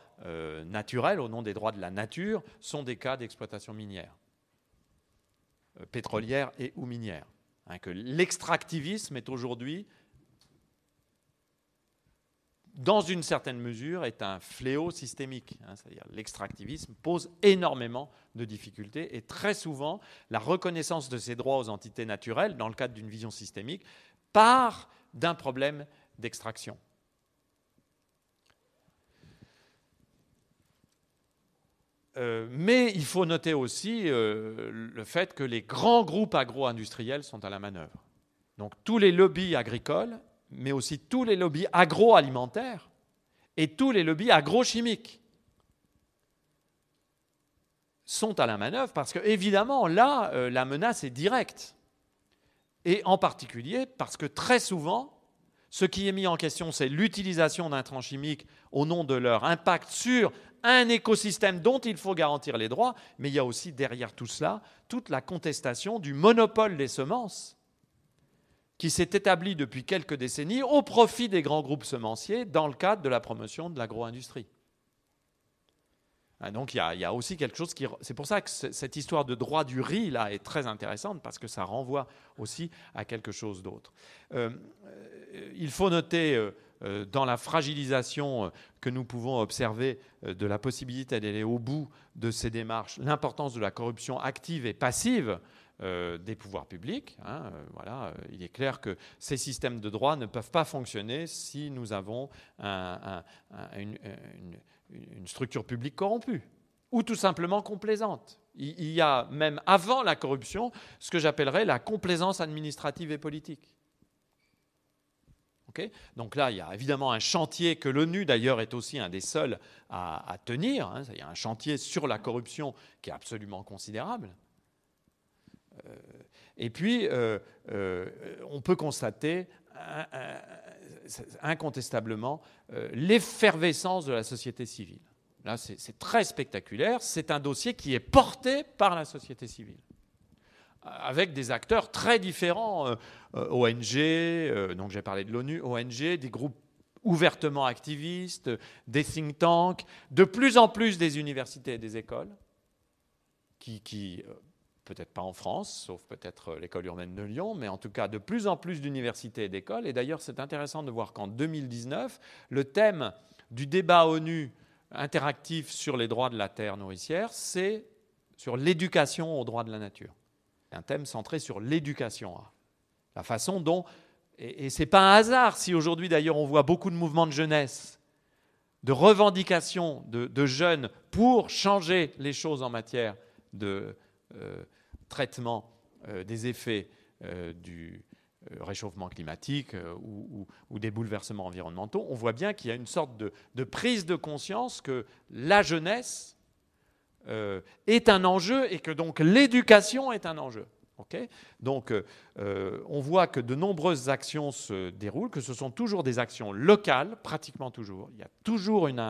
naturels, au nom des droits de la nature, sont des cas d'exploitation minière. Euh, pétrolière et ou minière. Hein, que l'extractivisme est aujourd'hui, dans une certaine mesure, est un fléau systémique. Hein, l'extractivisme pose énormément de difficultés et très souvent la reconnaissance de ces droits aux entités naturelles, dans le cadre d'une vision systémique, part d'un problème d'extraction. Euh, mais il faut noter aussi euh, le fait que les grands groupes agro-industriels sont à la manœuvre. Donc tous les lobbies agricoles, mais aussi tous les lobbies agroalimentaires et tous les lobbies agrochimiques sont à la manœuvre parce que, évidemment, là, euh, la menace est directe. Et en particulier parce que très souvent, ce qui est mis en question, c'est l'utilisation d'intrants chimiques au nom de leur impact sur un écosystème dont il faut garantir les droits, mais il y a aussi derrière tout cela toute la contestation du monopole des semences qui s'est établi depuis quelques décennies au profit des grands groupes semenciers dans le cadre de la promotion de l'agro-industrie. Ah, donc il y, a, aussi quelque chose qui... C'est pour ça que cette histoire de droit du riz, là, est très intéressante, parce que ça renvoie aussi à quelque chose d'autre. Euh, euh, il faut noter euh, dans la fragilisation euh, que nous pouvons observer euh, de la possibilité d'aller au bout de ces démarches, l'importance de la corruption active et passive des pouvoirs publics. Hein, voilà, il est clair que ces systèmes de droit ne peuvent pas fonctionner si nous avons une, structure publique corrompue ou tout simplement complaisante. Il y a même avant la corruption ce que j'appellerais la complaisance administrative et politique. Donc là, il y a évidemment un chantier que l'ONU, d'ailleurs, est aussi un des seuls à, tenir. Hein. Il y a un chantier sur la corruption qui est absolument considérable. Euh, et puis, euh, euh, on peut constater incontestablement l'effervescence de la société civile. Là, c'est très spectaculaire. C'est un dossier qui est porté par la société civile avec des acteurs très différents, euh, euh, ONG, euh, donc j'ai parlé de l'ONU, ONG, des groupes ouvertement activistes, des think tanks, de plus en plus des universités et des écoles, qui, peut-être pas en France, sauf peut-être l'école urbaine de Lyon, mais en tout cas de plus en plus d'universités et d'écoles. Et d'ailleurs, c'est intéressant de voir qu'en 2019, le thème du débat ONU interactif sur les droits de la terre nourricière, c'est sur l'éducation aux droits de la nature un thème centré sur l'éducation. La façon dont, et, ce n'est pas un hasard si aujourd'hui d'ailleurs on voit beaucoup de mouvements de jeunesse, de revendications de, jeunes pour changer les choses en matière de euh, traitement euh, des effets euh, du réchauffement climatique ou, des bouleversements environnementaux, on voit bien qu'il y a une sorte de prise de conscience que la jeunesse euh, est un enjeu et que donc l'éducation est un enjeu. donc euh, on voit que de nombreuses actions se déroulent, que ce sont toujours des actions locales, pratiquement toujours. Il y a toujours une,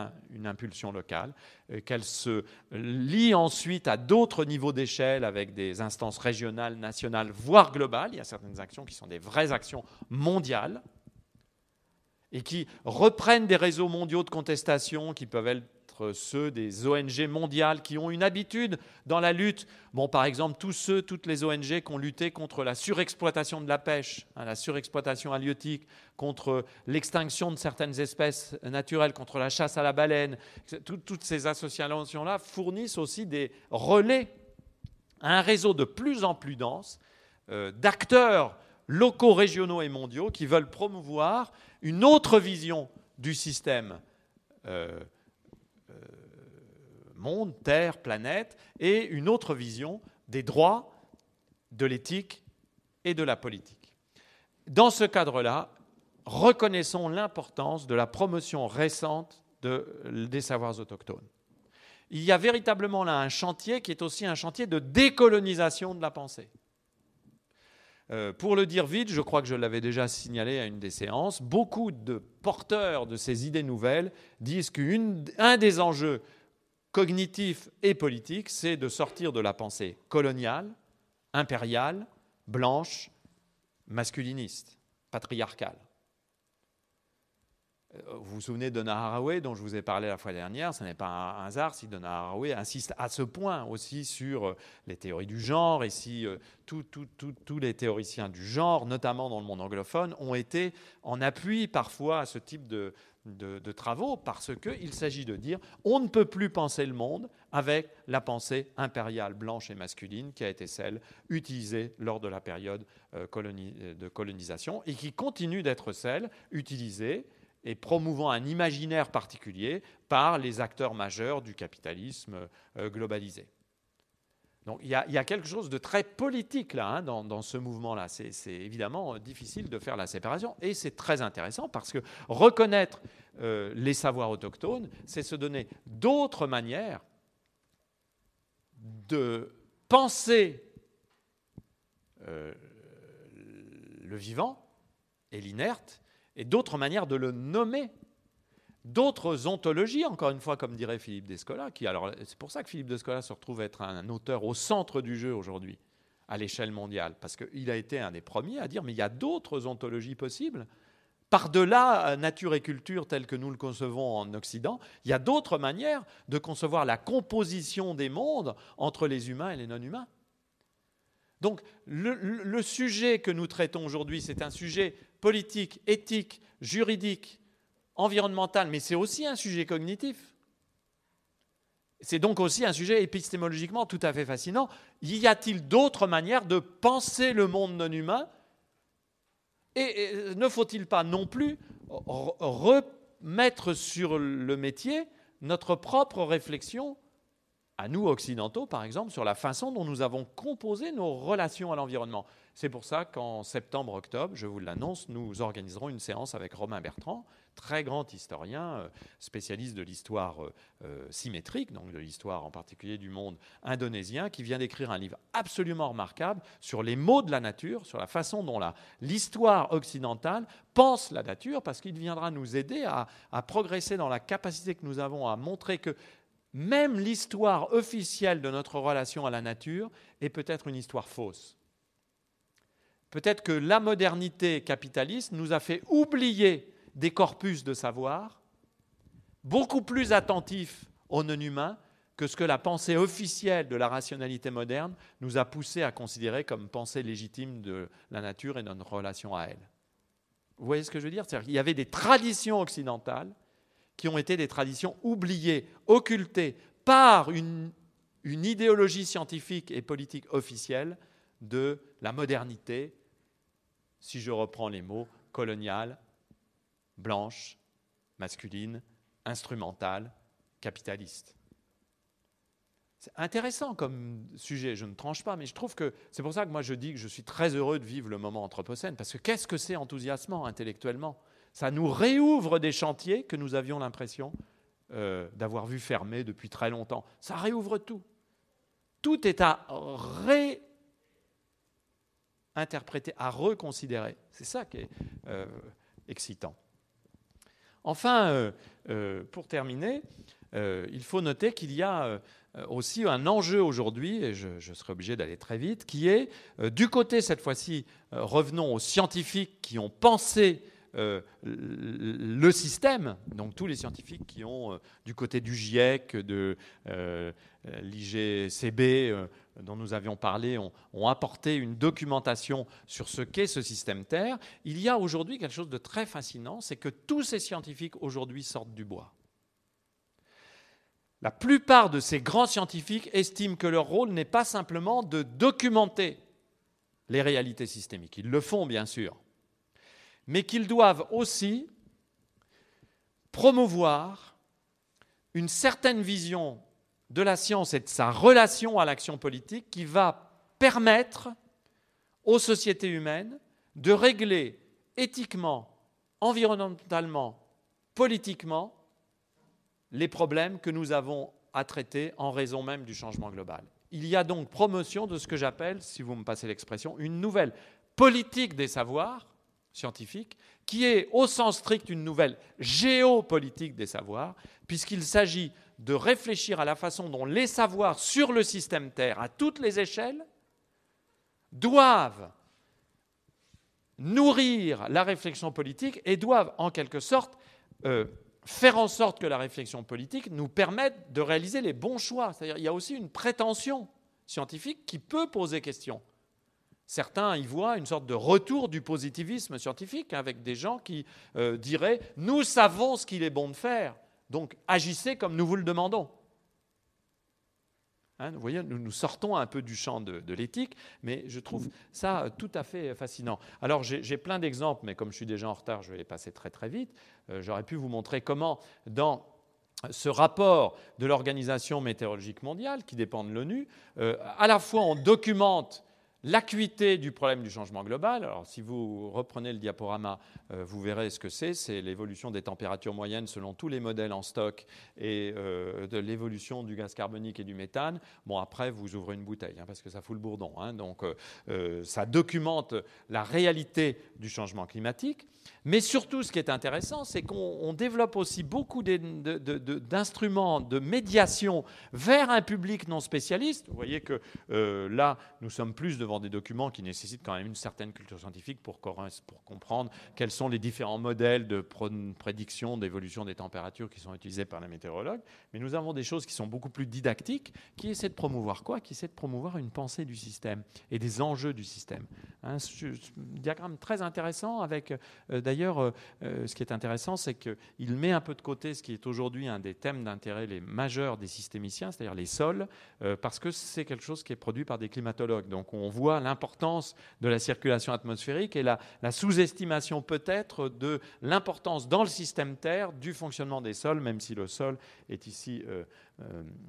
impulsion locale, euh, qu'elle se lie ensuite à d'autres niveaux d'échelle avec des instances régionales, nationales, voire globales. Il y a certaines actions qui sont des vraies actions mondiales et qui reprennent des réseaux mondiaux de contestation qui peuvent ceux des ONG mondiales qui ont une habitude dans la lutte. Bon, par exemple, tous ceux, toutes les ONG qui ont lutté contre la surexploitation de la pêche, hein, la surexploitation halieutique, contre l'extinction de certaines espèces naturelles, contre la chasse à la baleine, toutes ces associations-là fournissent aussi des relais à un réseau de plus en plus dense d'acteurs locaux, régionaux et mondiaux qui veulent promouvoir une autre vision du système monde, terre, planète, et une autre vision des droits, de l'éthique et de la politique. Dans ce cadre-là, reconnaissons l'importance de la promotion récente des savoirs autochtones. Il y a véritablement là un chantier qui est aussi un chantier de décolonisation de la pensée. Euh, pour le dire vite, je crois que je l'avais déjà signalé à une des séances, beaucoup de porteurs de ces idées nouvelles disent qu'un des enjeux cognitifs et politiques, c'est de sortir de la pensée coloniale, impériale, blanche, masculiniste, patriarcale. Euh, vous vous souvenez de Donna dont je vous ai parlé la fois dernière, ce n'est pas un hasard si Donna Haraway insiste à ce point aussi sur euh, les théories du genre, et si euh, tous les théoriciens du genre, notamment dans le monde anglophone, ont été en appui parfois à ce type de, de, travaux parce qu'il s'agit de dire on ne peut plus penser le monde avec la pensée impériale blanche et masculine qui a été celle utilisée lors de la période euh, de colonisation et qui continue d'être celle utilisée et promouvant un imaginaire particulier par les acteurs majeurs du capitalisme euh, globalisé. Donc il y, a, quelque chose de très politique là, hein, dans, ce mouvement-là. C'est évidemment difficile de faire la séparation et c'est très intéressant parce que reconnaître euh, les savoirs autochtones, c'est se donner d'autres manières de penser euh, le vivant et l'inerte et d'autres manières de le nommer d'autres ontologies, encore une fois, comme dirait Philippe Descola, qui alors c'est pour ça que Philippe Descola se retrouve être un auteur au centre du jeu aujourd'hui, à l'échelle mondiale, parce qu'il a été un des premiers à dire mais il y a d'autres ontologies possibles. Par-delà euh, nature et culture telles que nous le concevons en Occident, il y a d'autres manières de concevoir la composition des mondes entre les humains et les non-humains. Donc le sujet que nous traitons aujourd'hui, c'est un sujet politique, éthique, juridique, environnemental, mais c'est aussi un sujet cognitif. C'est donc aussi un sujet épistémologiquement tout à fait fascinant. Y a-t-il d'autres manières de penser le monde non humain? Et ne faut-il pas non plus remettre sur le métier notre propre réflexion, à nous occidentaux par exemple, sur la façon dont nous avons composé nos relations à l'environnement? C'est pour ça qu'en septembre-octobre, je vous l'annonce, nous organiserons une séance avec Romain Bertrand, très grand historien, euh, spécialiste de l'histoire euh, euh, symétrique, donc de l'histoire en particulier du monde indonésien, qui vient d'écrire un livre absolument remarquable sur les mots de la nature, sur la façon dont l'histoire occidentale pense la nature, parce qu'il viendra nous aider à, à progresser dans la capacité que nous avons à montrer que même l'histoire officielle de notre relation à la nature est peut-être une histoire fausse. Peut-être que la modernité capitaliste nous a fait oublier des corpus de savoir beaucoup plus attentifs aux non-humains que ce que la pensée officielle de la rationalité moderne nous a poussé à considérer comme pensée légitime de la nature et de notre relation à elle. Vous voyez ce que je veux dire? Il y avait des traditions occidentales qui ont été des traditions oubliées, occultées par une, une idéologie scientifique et politique officielle de la modernité, si je reprends les mots, coloniale, blanche, masculine, instrumentale, capitaliste. C'est intéressant comme sujet, je ne tranche pas, mais je trouve que c'est pour ça que moi je dis que je suis très heureux de vivre le moment anthropocène, parce que qu'est-ce que c'est enthousiasmant intellectuellement? Ça nous réouvre des chantiers que nous avions l'impression euh, d'avoir vu fermés depuis très longtemps. Ça réouvre tout. Tout est à réinterpréter, à reconsidérer. C'est ça qui est euh, excitant. Enfin, euh, euh, pour terminer, euh, il faut noter qu'il y a aussi un enjeu aujourd'hui, et je, serai obligé d'aller très vite, qui est, du côté, cette fois-ci, revenons aux scientifiques qui ont pensé le système, donc tous les scientifiques qui ont, du côté du GIEC, de l'IGCB, dont nous avions parlé ont, apporté une documentation sur ce qu'est ce système Terre, il y a aujourd'hui quelque chose de très fascinant, c'est que tous ces scientifiques aujourd'hui sortent du bois. La plupart de ces grands scientifiques estiment que leur rôle n'est pas simplement de documenter les réalités systémiques. Ils le font, bien sûr. Mais qu'ils doivent aussi promouvoir une certaine vision de la science et de sa relation à l'action politique qui va permettre aux sociétés humaines de régler éthiquement, environnementalement, politiquement les problèmes que nous avons à traiter en raison même du changement global. Il y a donc promotion de ce que j'appelle, si vous me passez l'expression, une nouvelle politique des savoirs scientifiques, qui est au sens strict une nouvelle géopolitique des savoirs, puisqu'il s'agit de réfléchir à la façon dont les savoirs sur le système Terre, à toutes les échelles, doivent nourrir la réflexion politique et doivent en quelque sorte euh, faire en sorte que la réflexion politique nous permette de réaliser les bons choix. C'est-à-dire il y a aussi une prétention scientifique qui peut poser question. Certains y voient une sorte de retour du positivisme scientifique avec des gens qui euh, diraient ⁇ Nous savons ce qu'il est bon de faire, donc agissez comme nous vous le demandons ⁇ Hein, vous voyez, nous sortons un peu du champ de, l'éthique, mais je trouve ça euh, tout à fait fascinant. Alors j'ai plein d'exemples, mais comme je suis déjà en retard, je vais les passer très très vite. Euh, j'aurais pu vous montrer comment, dans ce rapport de l'Organisation météorologique mondiale, qui dépend de l'ONU, euh, à la fois on documente L'acuité du problème du changement global, alors si vous reprenez le diaporama, euh, vous verrez ce que c'est, c'est l'évolution des températures moyennes selon tous les modèles en stock et euh, de l'évolution du gaz carbonique et du méthane. Bon, après, vous ouvrez une bouteille, hein, parce que ça fout le bourdon. Hein. donc, euh, ça documente la réalité du changement climatique. Mais surtout, ce qui est intéressant, c'est qu'on développe aussi beaucoup d'instruments de, médiation vers un public non spécialiste. Vous voyez que là, nous sommes plus devant des documents qui nécessitent quand même une certaine culture scientifique pour, comprendre quels sont les différents modèles de prédiction d'évolution des températures qui sont utilisés par les météorologues. Mais nous avons des choses qui sont beaucoup plus didactiques, qui essaient de promouvoir quoi? Qui essaient de promouvoir une pensée du système et des enjeux du système. Un diagramme très intéressant avec euh, d'ailleurs, euh, euh, ce qui est intéressant, c'est qu'il met un peu de côté ce qui est aujourd'hui un des thèmes d'intérêt les majeurs des systémiciens, c'est-à-dire les sols, parce que c'est quelque chose qui est produit par des climatologues. Donc on voit l'importance de la circulation atmosphérique et la, sous-estimation peut-être de l'importance dans le système Terre du fonctionnement des sols, même si le sol est ici euh,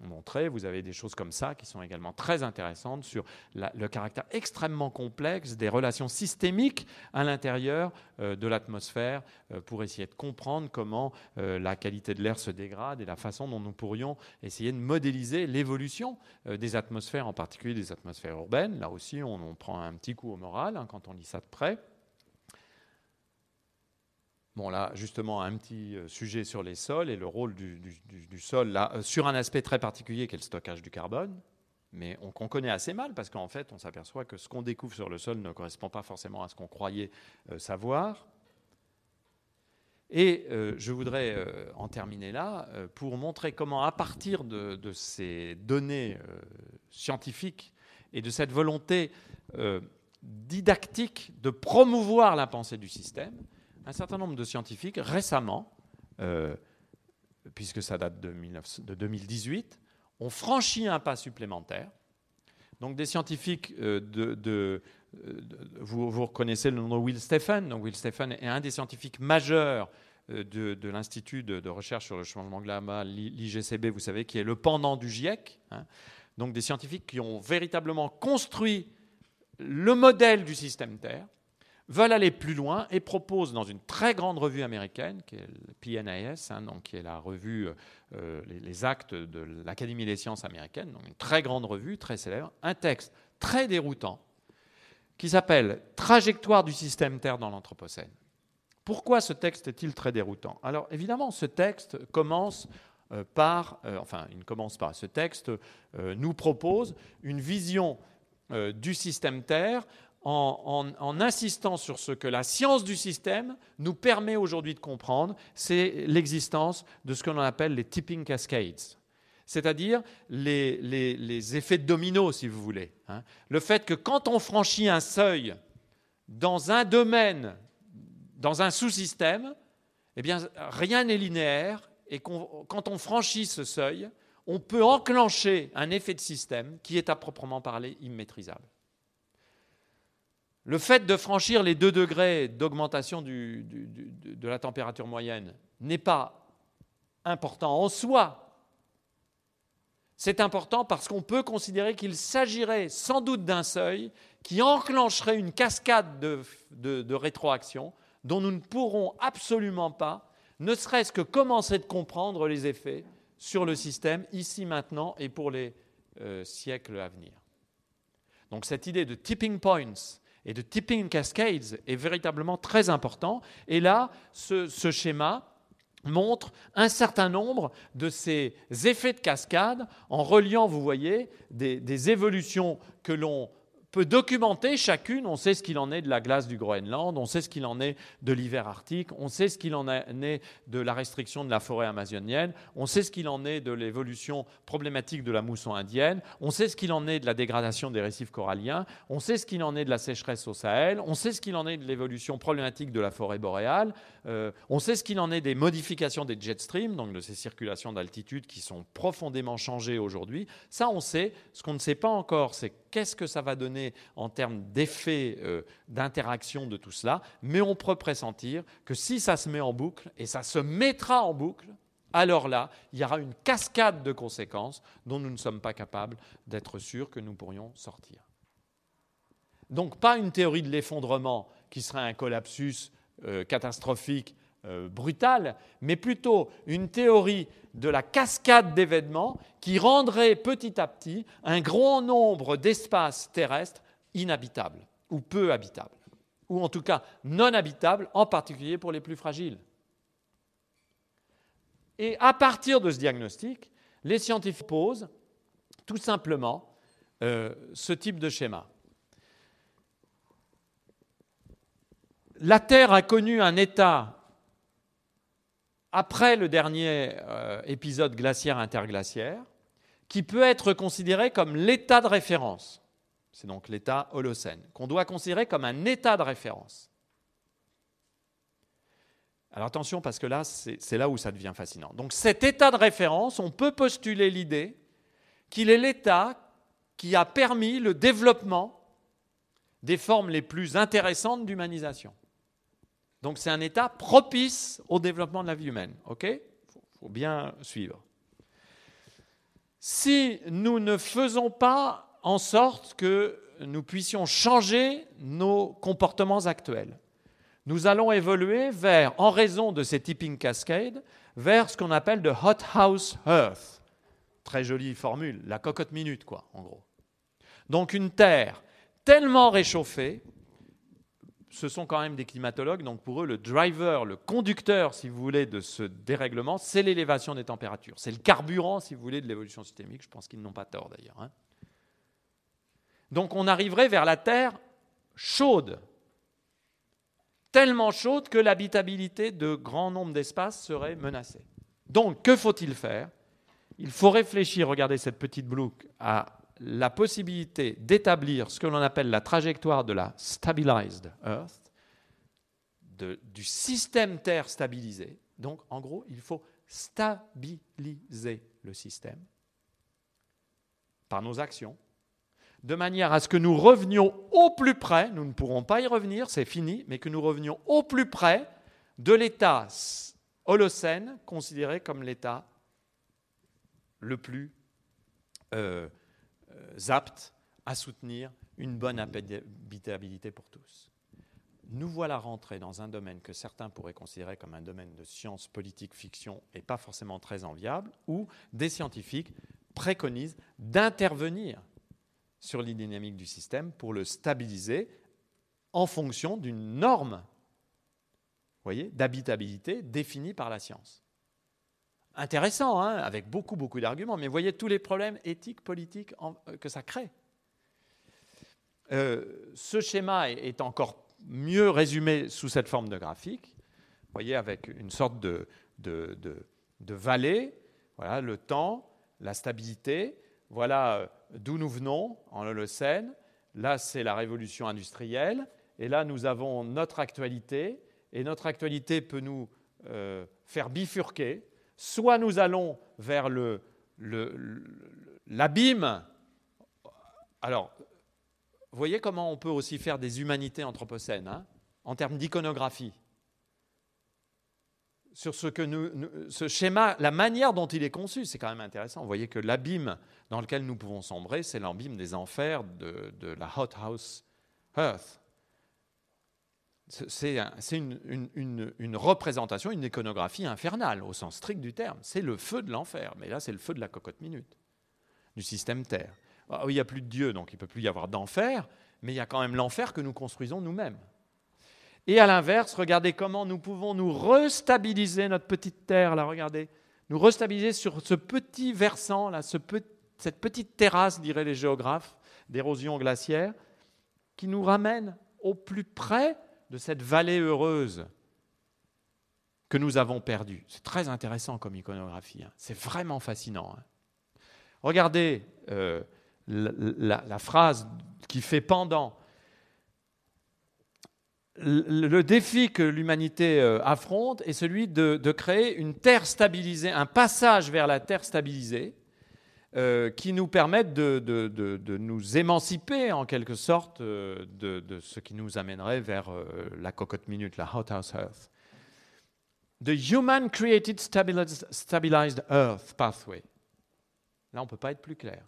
montré. Vous avez des choses comme ça qui sont également très intéressantes sur le caractère extrêmement complexe des relations systémiques à l'intérieur euh, de l'atmosphère euh, pour essayer de comprendre comment la qualité de l'air se dégrade et la façon dont nous pourrions essayer de modéliser l'évolution des atmosphères, en particulier des atmosphères urbaines. Là aussi, on, prend un petit coup au moral hein, quand on lit ça de près. Bon, là, justement, un petit euh, sujet sur les sols et le rôle du, sol, là, euh, sur un aspect très particulier qui est le stockage du carbone, mais qu'on connaît assez mal parce qu'en fait, on s'aperçoit que ce qu'on découvre sur le sol ne correspond pas forcément à ce qu'on croyait euh, savoir. Et je voudrais en terminer là pour montrer comment, à partir de ces données scientifiques et de cette volonté didactique de promouvoir la pensée du système, un certain nombre de scientifiques récemment, euh, puisque ça date de, 2018, ont franchi un pas supplémentaire. Donc des scientifiques euh, de, vous, reconnaissez le nom de Will Stephen. Donc Will Stephen est un des scientifiques majeurs euh, de, l'Institut de, recherche sur le changement global, l'IGCB, vous savez, qui est le pendant du GIEC. Hein. Donc des scientifiques qui ont véritablement construit le modèle du système Terre veulent aller plus loin et proposent dans une très grande revue américaine, qui est le PNAS, hein, qui est la revue, euh, les, actes de l'Académie des sciences américaine, donc une très grande revue, très célèbre, un texte très déroutant qui s'appelle Trajectoire du système Terre dans l'Anthropocène. Pourquoi ce texte est-il très déroutant? Alors évidemment, ce texte commence euh, par, euh, enfin, il ne commence pas, ce texte nous propose une vision du système Terre en, insistant sur ce que la science du système nous permet aujourd'hui de comprendre, c'est l'existence de ce que l'on appelle les tipping cascades, c'est-à-dire les, effets domino, si vous voulez. Hein. Le fait que quand on franchit un seuil dans un domaine, dans un sous-système, eh bien, rien n'est linéaire, et quand on franchit ce seuil, on peut enclencher un effet de système qui est à proprement parler immaîtrisable. Le fait de franchir les 2 degrés d'augmentation de la température moyenne n'est pas important en soi. C'est important parce qu'on peut considérer qu'il s'agirait sans doute d'un seuil qui enclencherait une cascade de, de rétroaction dont nous ne pourrons absolument pas, ne serait-ce que commencer de comprendre les effets sur le système ici maintenant et pour les euh, siècles à venir. Donc cette idée de tipping points et de tipping cascades est véritablement très important. Et là, ce, schéma montre un certain nombre de ces effets de cascade en reliant, vous voyez, des évolutions que l'on peut documenter chacune. On sait ce qu'il en est de la glace du Groenland, on sait ce qu'il en est de l'hiver arctique, on sait ce qu'il en est de la restriction de la forêt amazonienne, on sait ce qu'il en est de l'évolution problématique de la mousson indienne, on sait ce qu'il en est de la dégradation des récifs coralliens, on sait ce qu'il en est de la sécheresse au Sahel, on sait ce qu'il en est de l'évolution problématique de la forêt boréale, euh, on sait ce qu'il en est des modifications des jet streams, donc de ces circulations d'altitude qui sont profondément changées aujourd'hui. Ça, on sait. Ce qu'on ne sait pas encore, c'est qu'est-ce que ça va donner en termes d'effet euh, d'interaction de tout cela, mais on peut pressentir que si ça se met en boucle, et ça se mettra en boucle, alors là, il y aura une cascade de conséquences dont nous ne sommes pas capables d'être sûrs que nous pourrions sortir. Donc pas une théorie de l'effondrement qui serait un collapsus euh, catastrophique euh, brutale, mais plutôt une théorie de la cascade d'événements qui rendrait petit à petit un grand nombre d'espaces terrestres inhabitables ou peu habitables, ou en tout cas non habitables, en particulier pour les plus fragiles. Et à partir de ce diagnostic, les scientifiques posent tout simplement euh, ce type de schéma. La Terre a connu un état après le dernier euh, épisode glaciaire-interglaciaire, qui peut être considéré comme l'état de référence. C'est donc l'état Holocène, qu'on doit considérer comme un état de référence. Alors attention, parce que là, c'est là où ça devient fascinant. Donc cet état de référence, on peut postuler l'idée qu'il est l'état qui a permis le développement des formes les plus intéressantes d'humanisation. Donc c'est un état propice au développement de la vie humaine. OK? Faut bien suivre. Si nous ne faisons pas en sorte que nous puissions changer nos comportements actuels, nous allons évoluer vers, en raison de ces tipping cascades, vers ce qu'on appelle de hot house earth. Très jolie formule, la cocotte minute, quoi, en gros. Donc une terre tellement réchauffée ce sont quand même des climatologues, donc pour eux, le driver, le conducteur, si vous voulez, de ce dérèglement, c'est l'élévation des températures. C'est le carburant, si vous voulez, de l'évolution systémique. Je pense qu'ils n'ont pas tort d'ailleurs. Hein. Donc on arriverait vers la Terre chaude, tellement chaude que l'habitabilité de grand nombre d'espaces serait menacée. Donc que faut-il faire? Il faut réfléchir, regardez cette petite boucle, à la possibilité d'établir ce que l'on appelle la trajectoire de la stabilized Earth, du système Terre stabilisé. Donc, en gros, il faut stabiliser le système par nos actions, de manière à ce que nous revenions au plus près, nous ne pourrons pas y revenir, c'est fini, mais que nous revenions au plus près de l'état holocène, considéré comme l'état le plus euh, aptes à soutenir une bonne habitabilité pour tous. Nous voilà rentrés dans un domaine que certains pourraient considérer comme un domaine de science politique fiction et pas forcément très enviable, où des scientifiques préconisent d'intervenir sur les dynamiques du système pour le stabiliser en fonction d'une norme d'habitabilité définie par la science intéressant, hein, avec beaucoup, beaucoup d'arguments, mais voyez tous les problèmes éthiques, politiques euh, que ça crée. Euh, ce schéma est, encore mieux résumé sous cette forme de graphique, voyez, avec une sorte de, de, de, vallée, voilà, le temps, la stabilité, voilà euh, d'où nous venons en Holocène, là c'est la révolution industrielle, et là nous avons notre actualité, et notre actualité peut nous faire bifurquer, soit nous allons vers l'abîme. Alors, voyez comment on peut aussi faire des humanités anthropocènes hein, en termes d'iconographie sur ce schéma, la manière dont il est conçu, c'est quand même intéressant. Vous voyez que l'abîme dans lequel nous pouvons sombrer, c'est l'abîme des enfers de, la hothouse earth. C'est une, représentation, une iconographie infernale au sens strict du terme. C'est le feu de l'enfer, mais là c'est le feu de la cocotte minute, du système Terre. Ah il n'y a plus de Dieu, donc il ne peut plus y avoir d'enfer, mais il y a quand même l'enfer que nous construisons nous-mêmes. Et à l'inverse, regardez comment nous pouvons nous restabiliser notre petite terre, là, regardez. Nous restabiliser sur ce petit versant, là, cette petite terrasse, diraient les géographes, d'érosion glaciaire, qui nous ramène au plus près de cette vallée heureuse que nous avons perdue. C'est très intéressant comme iconographie, hein. c'est vraiment fascinant. Hein. Regardez euh, la, phrase qui fait pendant le défi que l'humanité euh, affronte est celui de, créer une terre stabilisée, un passage vers la terre stabilisée, euh, qui nous permette de, nous émanciper en quelque sorte euh, de, ce qui nous amènerait vers la cocotte minute, la hothouse earth. The human created stabilized earth pathway. Là, on ne peut pas être plus clair.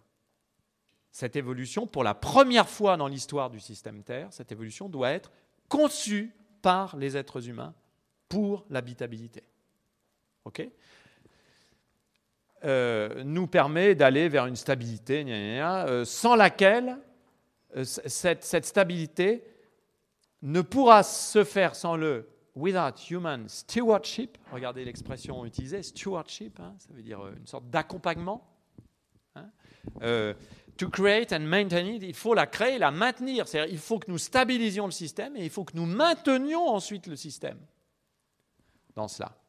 Cette évolution, pour la première fois dans l'histoire du système Terre, cette évolution doit être conçu par les êtres humains pour l'habitabilité. OK? Euh, nous permet d'aller vers une stabilité euh, sans laquelle euh, cette, stabilité ne pourra se faire sans le without human stewardship. Regardez l'expression utilisée, stewardship, hein, ça veut dire une sorte d'accompagnement. Hein, to create and maintain it, il faut la créer, la maintenir. C'est-à-dire, il faut que nous stabilisions le système et il faut que nous maintenions ensuite le système dans cela.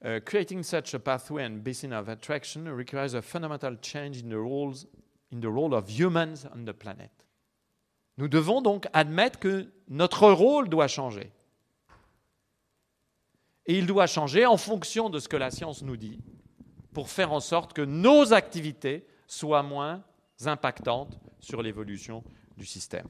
Uh, creating such a pathway and basin of attraction requires a fundamental change in the, roles, in the role of humans on the planet. Nous devons donc admettre que notre rôle doit changer. Et il doit changer en fonction de ce que la science nous dit, pour faire en sorte que nos activités soient moins impactantes sur l'évolution du système.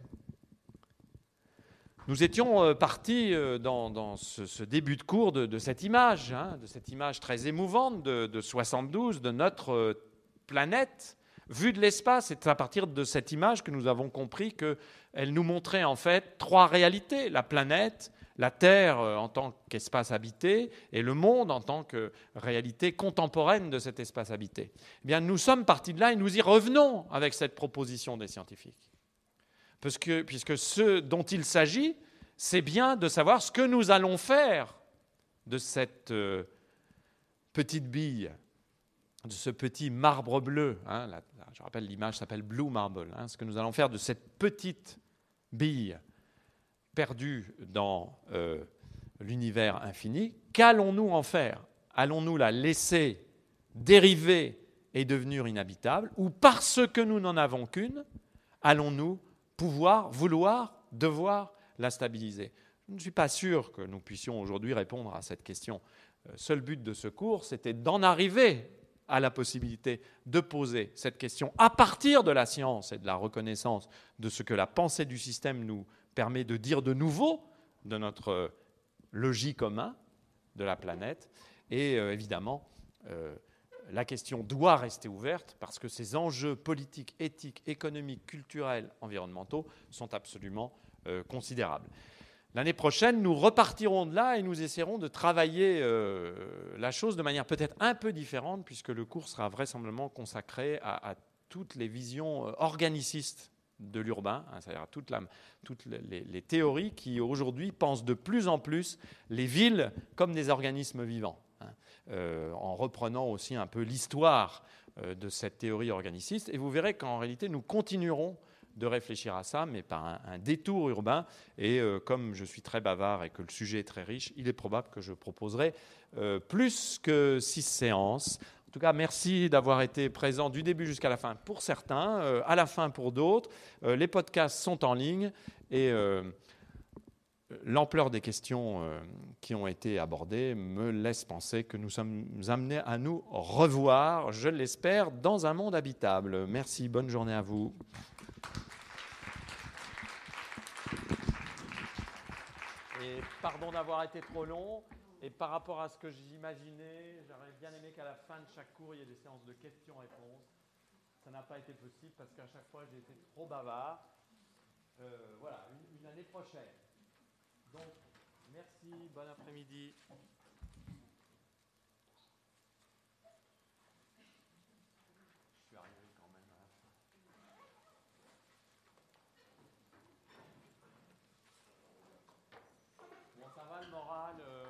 Nous étions euh, partis euh, dans, ce, début de cours de, cette image, hein, de cette image très émouvante de, 72 de notre euh, planète vue de l'espace. C'est à partir de cette image que nous avons compris qu'elle nous montrait en fait trois réalités la planète, la Terre en tant qu'espace habité et le monde en tant que réalité contemporaine de cet espace habité. Eh bien, nous sommes partis de là et nous y revenons avec cette proposition des scientifiques. Puisque ce dont il s'agit, c'est bien de savoir ce que nous allons faire de cette euh, petite bille, de ce petit marbre bleu. Hein, je rappelle, l'image s'appelle Blue Marble. Hein, ce que nous allons faire de cette petite bille perdue dans euh, l'univers infini, qu'allons-nous en faire? Allons-nous la laisser dériver et devenir inhabitable? Ou parce que nous n'en avons qu'une, allons-nous pouvoir, vouloir, devoir la stabiliser Je ne suis pas sûr que nous puissions aujourd'hui répondre à cette question. Le euh, seul but de ce cours, c'était d'en arriver à la possibilité de poser cette question à partir de la science et de la reconnaissance de ce que la pensée du système nous permet de dire de nouveau de notre logis commun de la planète. Et euh, évidemment, euh, la question doit rester ouverte parce que ces enjeux politiques, éthiques, économiques, culturels, environnementaux sont absolument euh, considérables. L'année prochaine, nous repartirons de là et nous essaierons de travailler la chose de manière peut-être un peu différente, puisque le cours sera vraisemblablement consacré à toutes les visions organicistes de l'urbain, hein, c'est-à-dire toutes, les, théories qui aujourd'hui pensent de plus en plus les villes comme des organismes vivants, euh, en reprenant aussi un peu l'histoire euh, de cette théorie organiciste. Et vous verrez qu'en réalité, nous continuerons de réfléchir à ça, mais par un, détour urbain. Et euh, comme je suis très bavard et que le sujet est très riche, il est probable que je proposerai plus que six séances en tout cas, merci d'avoir été présent du début jusqu'à la fin pour certains, euh, à la fin pour d'autres. Euh, les podcasts sont en ligne et euh, l'ampleur des questions euh, qui ont été abordées me laisse penser que nous sommes amenés à nous revoir, je l'espère, dans un monde habitable. Merci, bonne journée à vous. Et pardon d'avoir été trop long. Et par rapport à ce que j'imaginais, j'aurais bien aimé qu'à la fin de chaque cours, il y ait des séances de questions-réponses. Ça n'a pas été possible parce qu'à chaque fois, j'ai été trop bavard. Euh, voilà, une année prochaine. Donc, merci, bon après-midi.